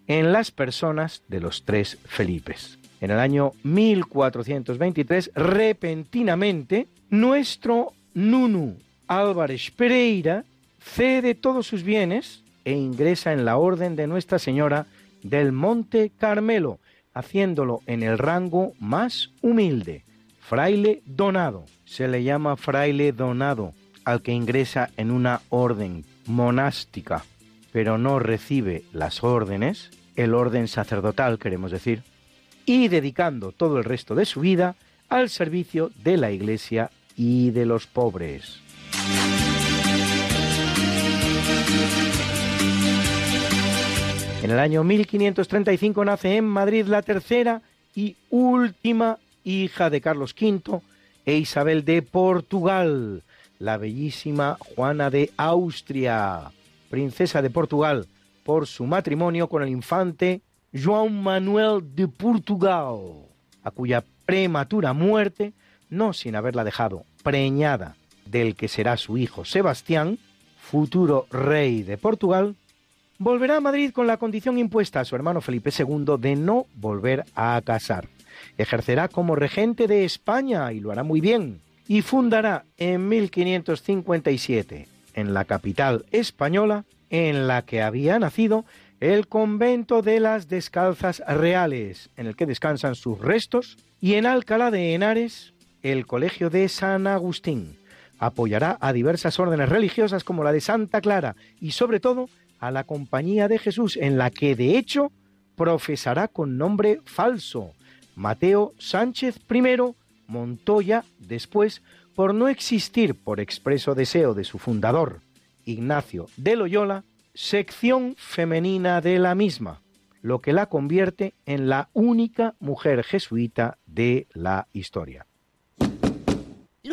en las personas de los tres Felipes. En el año 1423, repentinamente, nuestro Nunu Álvarez Pereira cede todos sus bienes e ingresa en la orden de Nuestra Señora del Monte Carmelo, haciéndolo en el rango más humilde, fraile donado. Se le llama fraile donado al que ingresa en una orden monástica, pero no recibe las órdenes, el orden sacerdotal queremos decir, y dedicando todo el resto de su vida al servicio de la Iglesia y de los pobres. En el año 1535 nace en Madrid la tercera y última hija de Carlos V e Isabel de Portugal, la bellísima Juana de Austria, princesa de Portugal, por su matrimonio con el infante João Manuel de Portugal, a cuya prematura muerte, no sin haberla dejado preñada del que será su hijo Sebastián, futuro rey de Portugal, volverá a Madrid con la condición impuesta a su hermano Felipe II de no volver a casar. Ejercerá como regente de España y lo hará muy bien. Y fundará en 1557, en la capital española, en la que había nacido, el convento de las Descalzas Reales, en el que descansan sus restos, y en Alcalá de Henares, el Colegio de San Agustín. Apoyará a diversas órdenes religiosas como la de Santa Clara y sobre todo a la Compañía de Jesús, en la que de hecho profesará con nombre falso, Mateo Sánchez I Montoya después, por no existir por expreso deseo de su fundador, Ignacio de Loyola, sección femenina de la misma, lo que la convierte en la única mujer jesuita de la historia.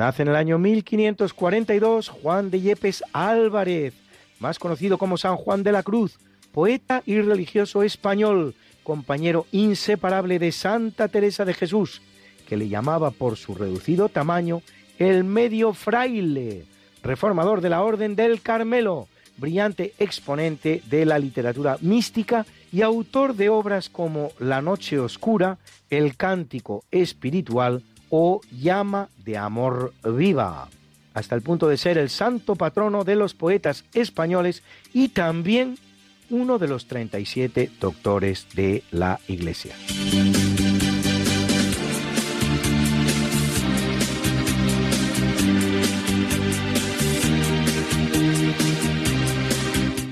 Nace en el año 1542 Juan de Yepes Álvarez, más conocido como San Juan de la Cruz, poeta y religioso español, compañero inseparable de Santa Teresa de Jesús, que le llamaba por su reducido tamaño el medio fraile, reformador de la Orden del Carmelo, brillante exponente de la literatura mística y autor de obras como La Noche Oscura, El Cántico Espiritual o Llama de Amor Viva, hasta el punto de ser el santo patrono de los poetas españoles y también uno de los 37 doctores de la Iglesia.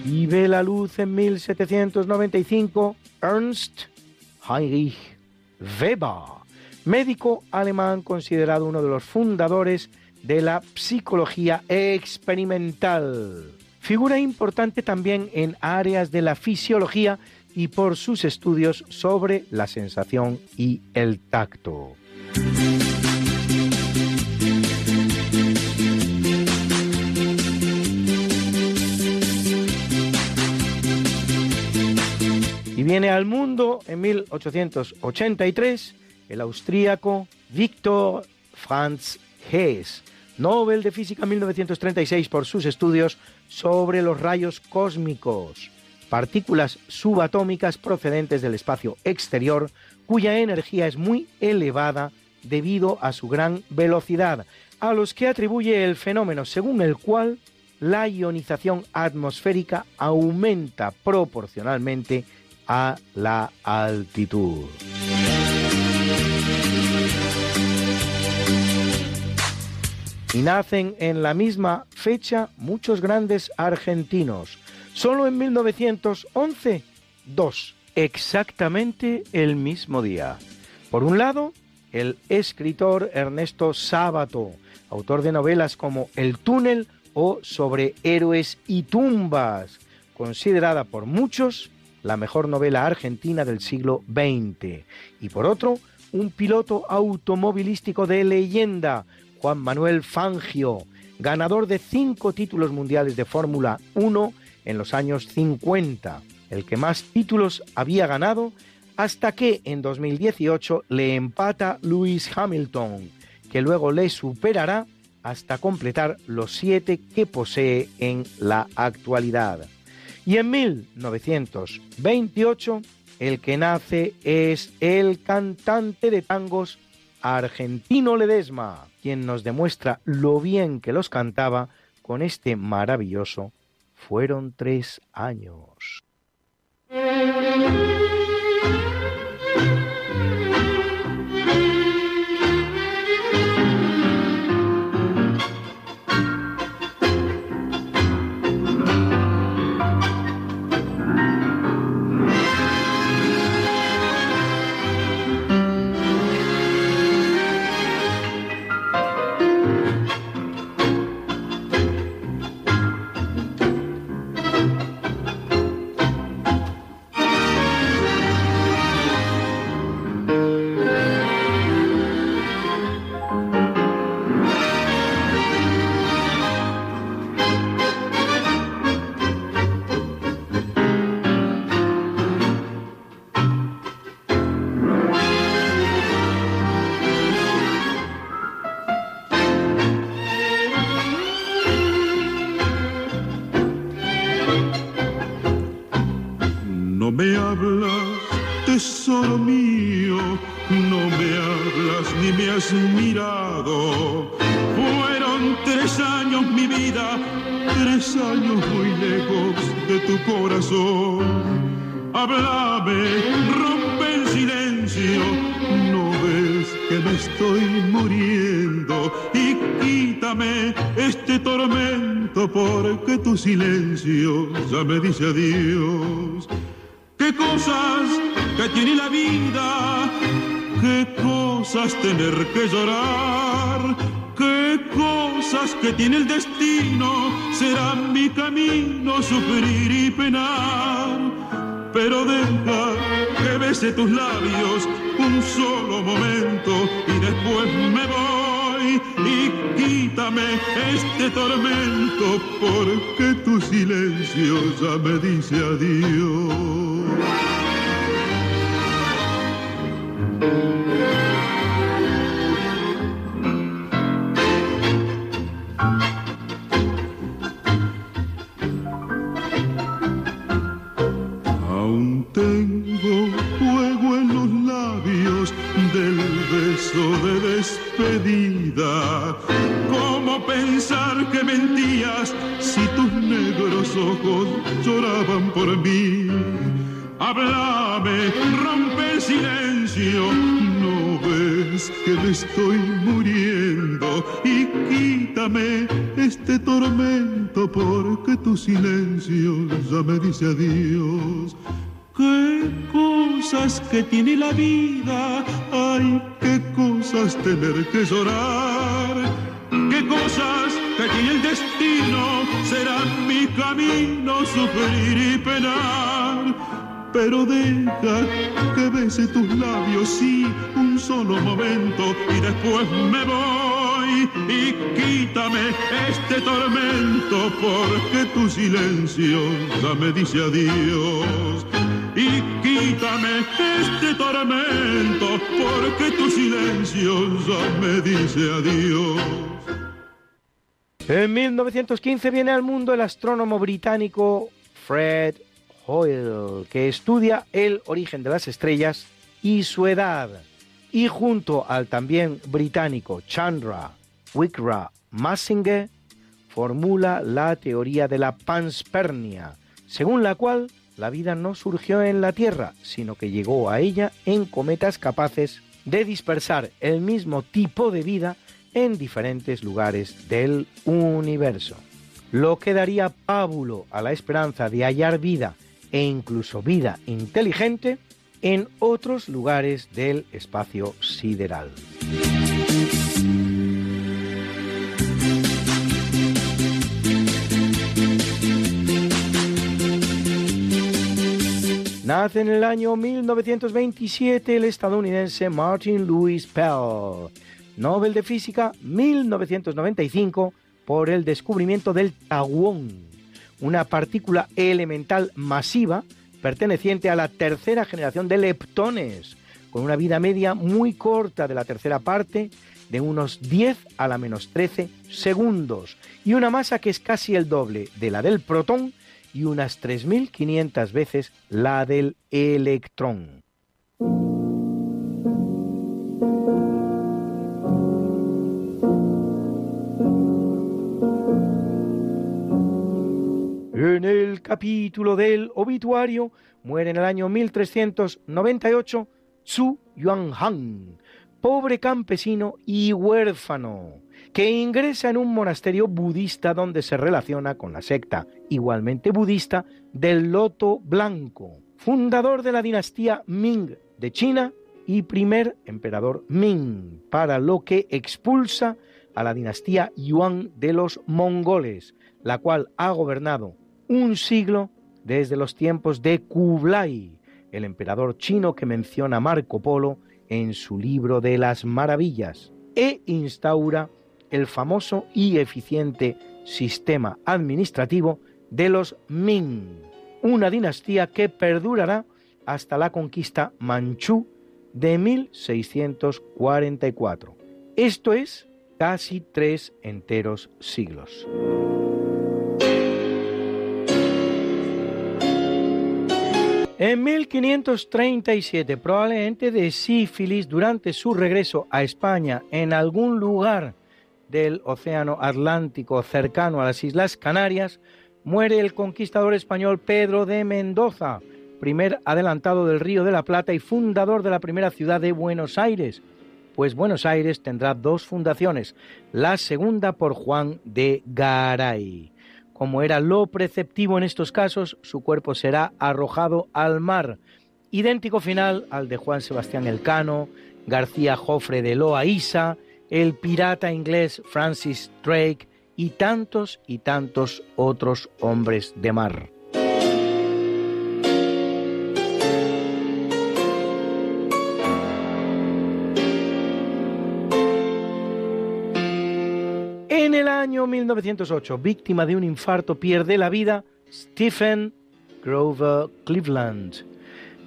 Y ve la luz en 1795 Ernst Heinrich Weber, médico alemán considerado uno de los fundadores de la psicología experimental. Figura importante también en áreas de la fisiología y por sus estudios sobre la sensación y el tacto. Y viene al mundo en 1883 el austríaco Victor Franz Hess, Nobel de Física 1936 por sus estudios sobre los rayos cósmicos. partículas subatómicas procedentes del espacio exterior, cuya energía es muy elevada debido a su gran velocidad, a los que atribuye el fenómeno según el cual la ionización atmosférica aumenta proporcionalmente a la altitud. Y nacen en la misma fecha muchos grandes argentinos. Solo en 1911, dos, exactamente el mismo día. Por un lado, el escritor Ernesto Sábato, autor de novelas como El túnel o Sobre héroes y tumbas, considerada por muchos la mejor novela argentina del siglo XX. Y por otro, un piloto automovilístico de leyenda, Juan Manuel Fangio, ganador de cinco títulos mundiales de Fórmula 1 en los años 50, el que más títulos había ganado hasta que en 2018 le empata Lewis Hamilton, que luego le superará hasta completar los siete que posee en la actualidad. Y en 1928 el que nace es el cantante de tangos Argentino Ledesma, quien nos demuestra lo bien que los cantaba con este maravilloso Fueron tres años. El destino, será mi camino sufrir y penar. Pero deja que bese tus labios, sí, un solo momento y después me voy y quítame este tormento porque tu silencio ya me dice adiós y quítame este tormento, porque tu silencio ya me dice adiós. En 1915 viene al mundo el astrónomo británico Fred Hoyle, que estudia el origen de las estrellas y su edad. Y junto al también británico Chandra Wickraw Massinger, formula la teoría de la panspermia, según la cual la vida no surgió en la Tierra, sino que llegó a ella en cometas capaces de dispersar el mismo tipo de vida en diferentes lugares del universo, lo que daría pábulo a la esperanza de hallar vida e incluso vida inteligente en otros lugares del espacio sideral. Nace en el año 1927 el estadounidense Martin Lewis Pell, Nobel de Física 1995 por el descubrimiento del tauón, una partícula elemental masiva perteneciente a la tercera generación de leptones, con una vida media muy corta de la tercera parte, de unos 10 a la menos 13 segundos, y una masa que es casi el doble de la del protón y unas 3.500 veces la del electrón. En el capítulo del obituario muere en el año 1398 Zhu Yuanhang, pobre campesino y huérfano, que ingresa en un monasterio budista donde se relaciona con la secta, igualmente budista, del Loto Blanco, fundador de la dinastía Ming de China y primer emperador Ming, para lo que expulsa a la dinastía Yuan de los mongoles, la cual ha gobernado un siglo desde los tiempos de Kublai, el emperador chino que menciona Marco Polo en su libro de las maravillas, e instaura el famoso y eficiente sistema administrativo de los Ming, una dinastía que perdurará hasta la conquista manchú de 1644. Esto es casi tres enteros siglos. En 1537, probablemente de sífilis, durante su regreso a España en algún lugar del Océano Atlántico cercano a las Islas Canarias, muere el conquistador español Pedro de Mendoza, primer adelantado del Río de la Plata y fundador de la primera ciudad de Buenos Aires, pues Buenos Aires tendrá dos fundaciones, la segunda por Juan de Garay. Como era lo preceptivo en estos casos, su cuerpo será arrojado al mar, idéntico final al de Juan Sebastián Elcano, García Jofre de Loaísa, el pirata inglés Francis Drake y tantos y tantos otros hombres de mar. Año 1908, víctima de un infarto, pierde la vida Stephen Grover Cleveland,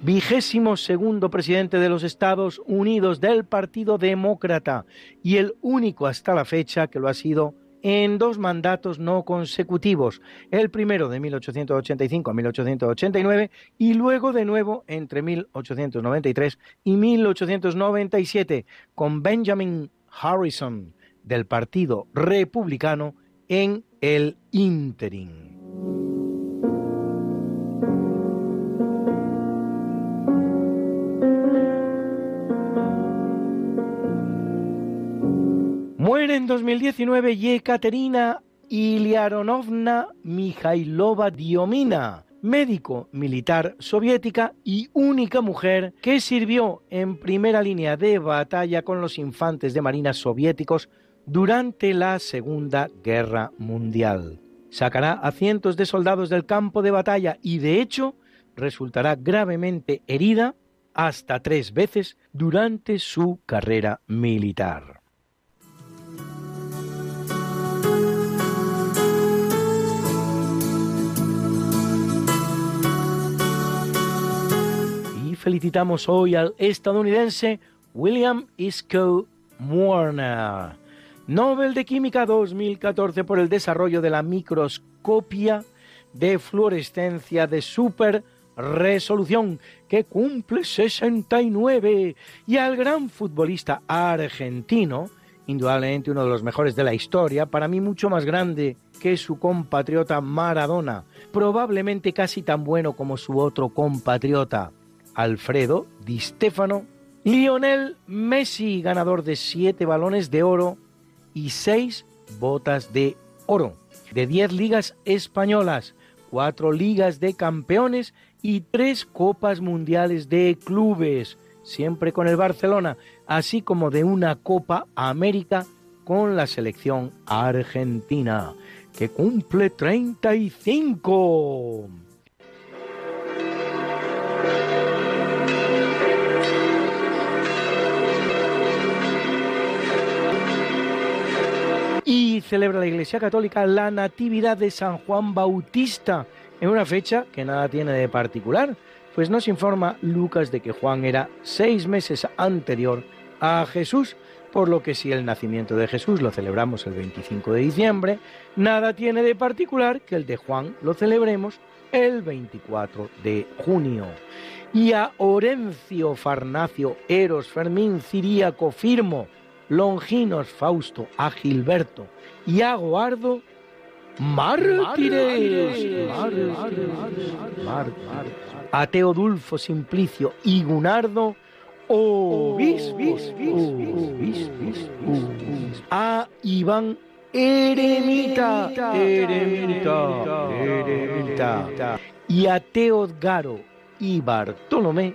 vigésimo segundo presidente de los Estados Unidos del Partido Demócrata y el único hasta la fecha que lo ha sido en dos mandatos no consecutivos, el primero de 1885 a 1889 y luego de nuevo entre 1893 y 1897 con Benjamin Harrison del Partido Republicano en el interim. Muere en 2019 Yekaterina Iliaronovna Mikhailova Diomina, médico militar soviética y única mujer que sirvió en primera línea de batalla con los infantes de marina soviéticos durante la Segunda Guerra Mundial. Sacará a cientos de soldados del campo de batalla y de hecho resultará gravemente herida hasta tres veces durante su carrera militar. Y felicitamos hoy al estadounidense William Isco Warner, Nobel de Química 2014 por el desarrollo de la microscopia de fluorescencia de super resolución que cumple 69 y al gran futbolista argentino, indudablemente uno de los mejores de la historia, para mí mucho más grande que su compatriota Maradona, probablemente casi tan bueno como su otro compatriota Alfredo Di Stefano, Lionel Messi, ganador de siete balones de oro y seis botas de oro, de 10 ligas españolas, cuatro ligas de campeones y tres copas mundiales de clubes, siempre con el Barcelona, así como de una Copa América con la selección argentina, que cumple 35. Y celebra la Iglesia Católica la Natividad de San Juan Bautista, en una fecha que nada tiene de particular, pues nos informa Lucas de que Juan era seis meses anterior a Jesús, por lo que si el nacimiento de Jesús lo celebramos el 25 de diciembre, nada tiene de particular que el de Juan lo celebremos el 24 de junio. Y a Orencio, Farnacio, Eros, Fermín, Ciríaco, Firmo, Longinos, Fausto, a. Gilberto y a Guardo, mártires, a Teodulfo, Simplicio y Gunardo, a. Iván Eremita, Eremita, Eremita, y a Teodgaro y Bartolomé,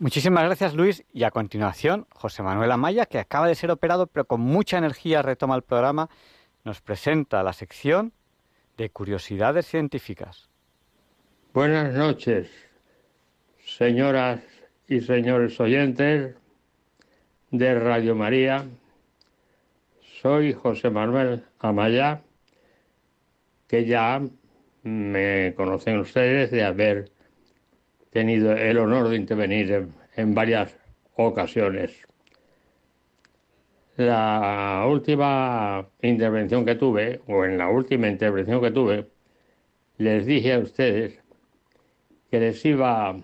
Muchísimas gracias Luis y a continuación José Manuel Amaya, que acaba de ser operado pero con mucha energía retoma el programa, nos presenta la sección de curiosidades científicas. Buenas noches, señoras y señores oyentes de Radio María. Soy José Manuel Amaya, que ya me conocen ustedes de haber tenido el honor de intervenir en, en varias ocasiones. La última intervención que tuve, o en la última intervención que tuve, les dije a ustedes que les iba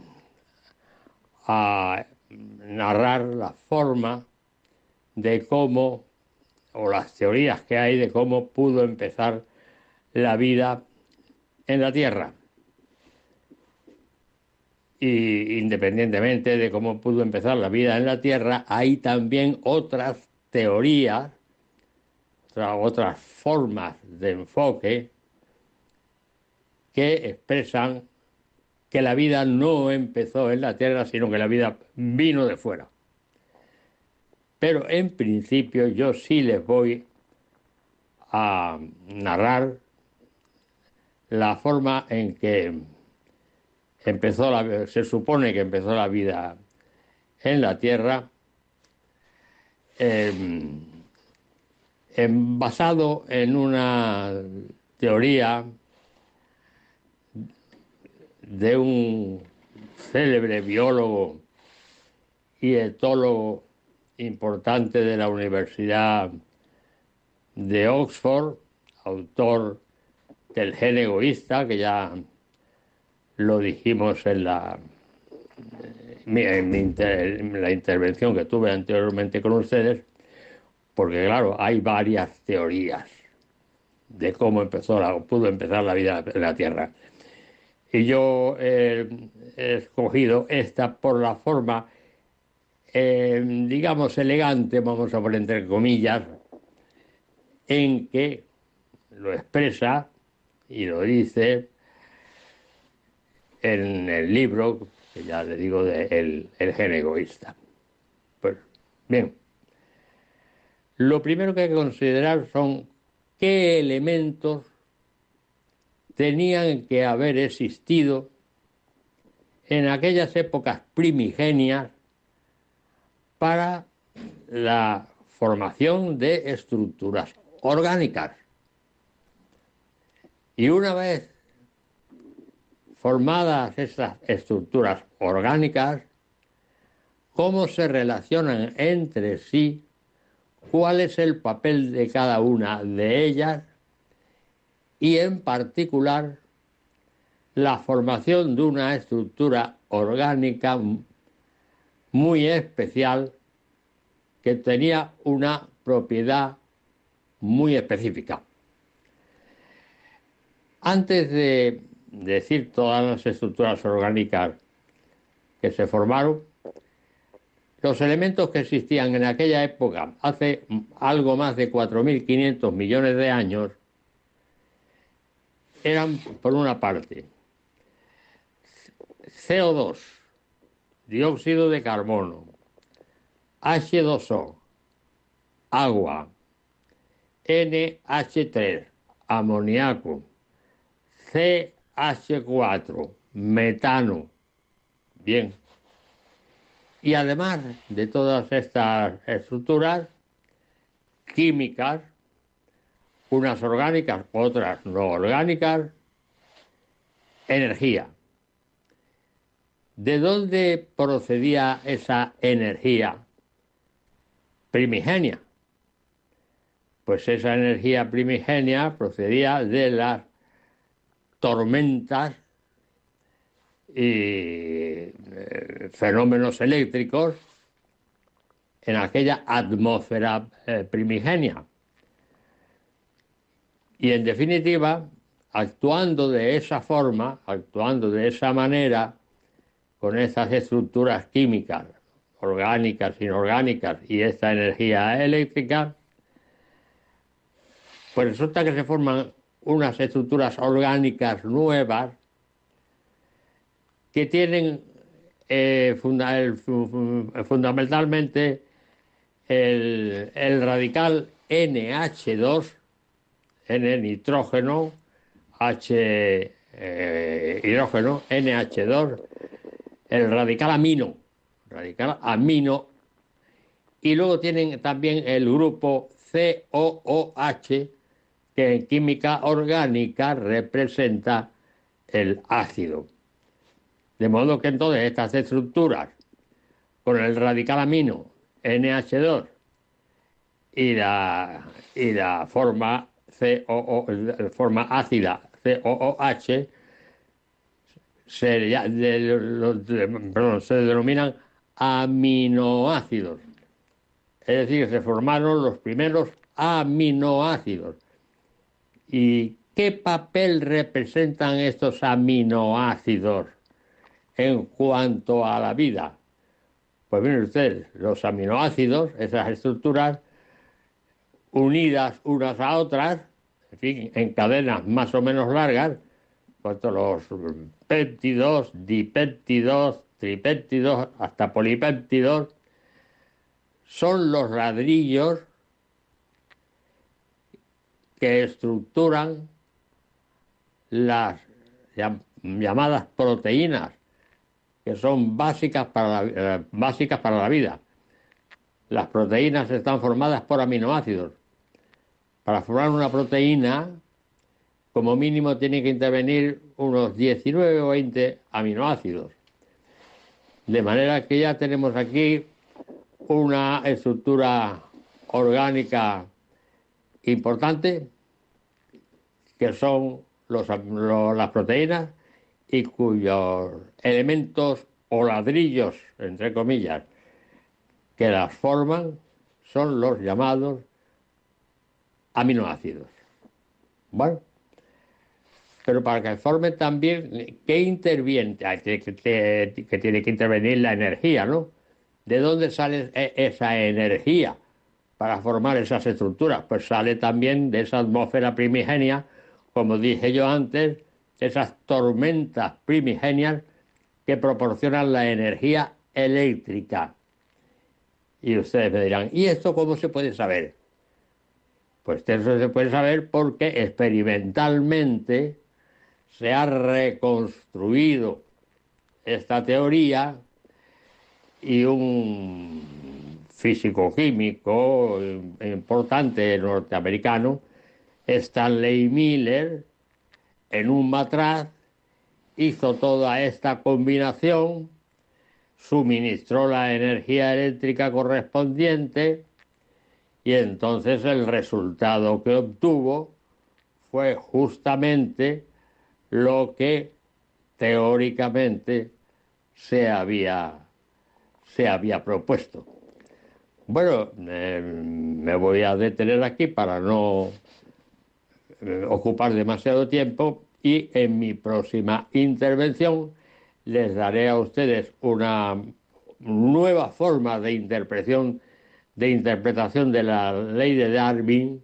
a narrar la forma de cómo, o las teorías que hay de cómo pudo empezar la vida en la Tierra. Y independientemente de cómo pudo empezar la vida en la Tierra, hay también otras teorías, otras formas de enfoque que expresan que la vida no empezó en la Tierra, sino que la vida vino de fuera. Pero en principio yo sí les voy a narrar la forma en que empezó se supone que empezó la vida en la Tierra, eh, basado en una teoría de un célebre biólogo y etólogo importante de la Universidad de Oxford, autor del gen egoísta, que ya lo dijimos en la, en, la intervención que tuve anteriormente con ustedes, porque claro, hay varias teorías de cómo empezó pudo empezar la vida en la Tierra. Y yo he escogido esta por la forma, eh, digamos, elegante, vamos a poner entre comillas, en que lo expresa y lo dice en el libro, que ya le digo, de El, el gen egoísta. Pues bien, lo primero que hay que considerar son qué elementos tenían que haber existido en aquellas épocas primigenias para la formación de estructuras orgánicas. Y una vez formadas estas estructuras orgánicas, cómo se relacionan entre sí, cuál es el papel de cada una de ellas y en particular la formación de una estructura orgánica muy especial que tenía una propiedad muy específica. Antes de decir todas las estructuras orgánicas que se formaron, los elementos que existían en aquella época, hace algo más de 4.500 millones de años, eran, por una parte, CO2, dióxido de carbono, H2O, agua, NH3, amoníaco, CH4, metano. Bien. Y además de todas estas estructuras químicas, unas orgánicas, otras no orgánicas, energía. ¿De dónde procedía esa energía primigenia? Pues esa energía primigenia procedía de las tormentas y eh, fenómenos eléctricos en aquella atmósfera eh, primigenia. Y en definitiva, actuando de esa forma, actuando de esa manera, con esas estructuras químicas, orgánicas, inorgánicas y esta energía eléctrica, pues resulta que se forman unas estructuras orgánicas nuevas que tienen eh, fundamentalmente el, radical NH2, N nitrógeno, H eh, hidrógeno, NH2, el radical amino, radical amino, y luego tienen también el grupo COOH, que en química orgánica representa el ácido. De modo que entonces estas estructuras, con el radical amino NH2 y la, y la forma, COO, forma ácida COOH, se, se denominan aminoácidos. Es decir, se formaron los primeros aminoácidos. ¿Y qué papel representan estos aminoácidos en cuanto a la vida? Pues miren ustedes, los aminoácidos, esas estructuras unidas unas a otras, en fin, en cadenas más o menos largas, cuanto los péptidos, dipéptidos, tripéptidos, hasta polipéptidos, son los ladrillos que estructuran las llamadas proteínas, que son básicas para, la, eh, básicas para la vida. Las proteínas están formadas por aminoácidos. Para formar una proteína, como mínimo tiene que intervenir unos 19 o 20 aminoácidos. De manera que ya tenemos aquí una estructura orgánica importante, que son las proteínas y cuyos elementos o ladrillos, entre comillas, que las forman son los llamados aminoácidos. Bueno, pero para que formen también, ¿qué interviene? Que, que tiene que intervenir la energía, ¿no? ¿De dónde sale e, esa energía? Para formar esas estructuras, pues sale también de esa atmósfera primigenia, como dije yo antes, esas tormentas primigenias que proporcionan la energía eléctrica. Y ustedes me dirán, ¿y esto cómo se puede saber? Pues eso se puede saber porque experimentalmente se ha reconstruido esta teoría y un físico químico importante norteamericano, Stanley Miller, en un matraz hizo toda esta combinación, suministró la energía eléctrica correspondiente y entonces el resultado que obtuvo fue justamente lo que teóricamente se había, se había propuesto. Bueno, eh, me voy a detener aquí para no eh, ocupar demasiado tiempo y en mi próxima intervención les daré a ustedes una nueva forma de interpretación de interpretación de la ley de Darwin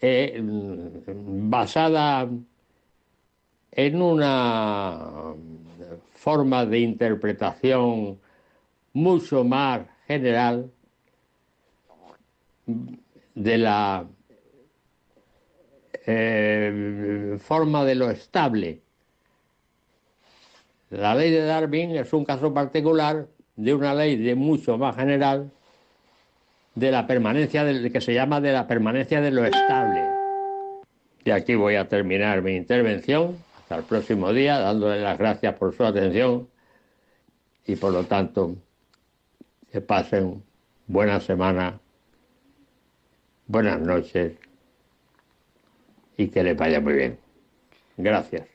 eh, basada en una forma de interpretación mucho más general de la eh, forma de lo estable. La ley de Darwin es un caso particular de una ley de mucho más general de la permanencia del que se llama de la permanencia de lo estable. Y aquí voy a terminar mi intervención. Hasta el próximo día, dándole las gracias por su atención y por lo tanto que pasen buena semana, buenas noches y que le vaya muy bien. Gracias.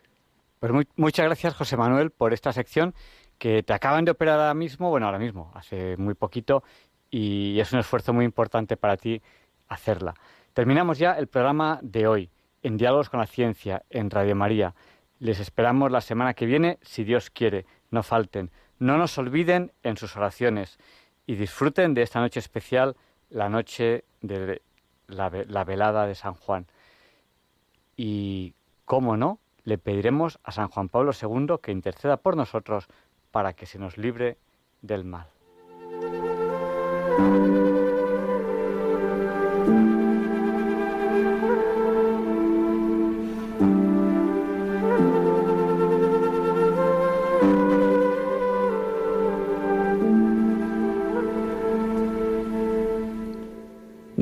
Pues muchas gracias, José Manuel, por esta sección que te acaban de operar ahora mismo, bueno, ahora mismo, hace muy poquito, y es un esfuerzo muy importante para ti hacerla. Terminamos ya el programa de hoy, en Diálogos con la Ciencia, en Radio María. Les esperamos la semana que viene, si Dios quiere. No falten. No nos olviden en sus oraciones y disfruten de esta noche especial, la noche de la, la velada de San Juan. Y, cómo no, le pediremos a San Juan Pablo II que interceda por nosotros para que se nos libre del mal.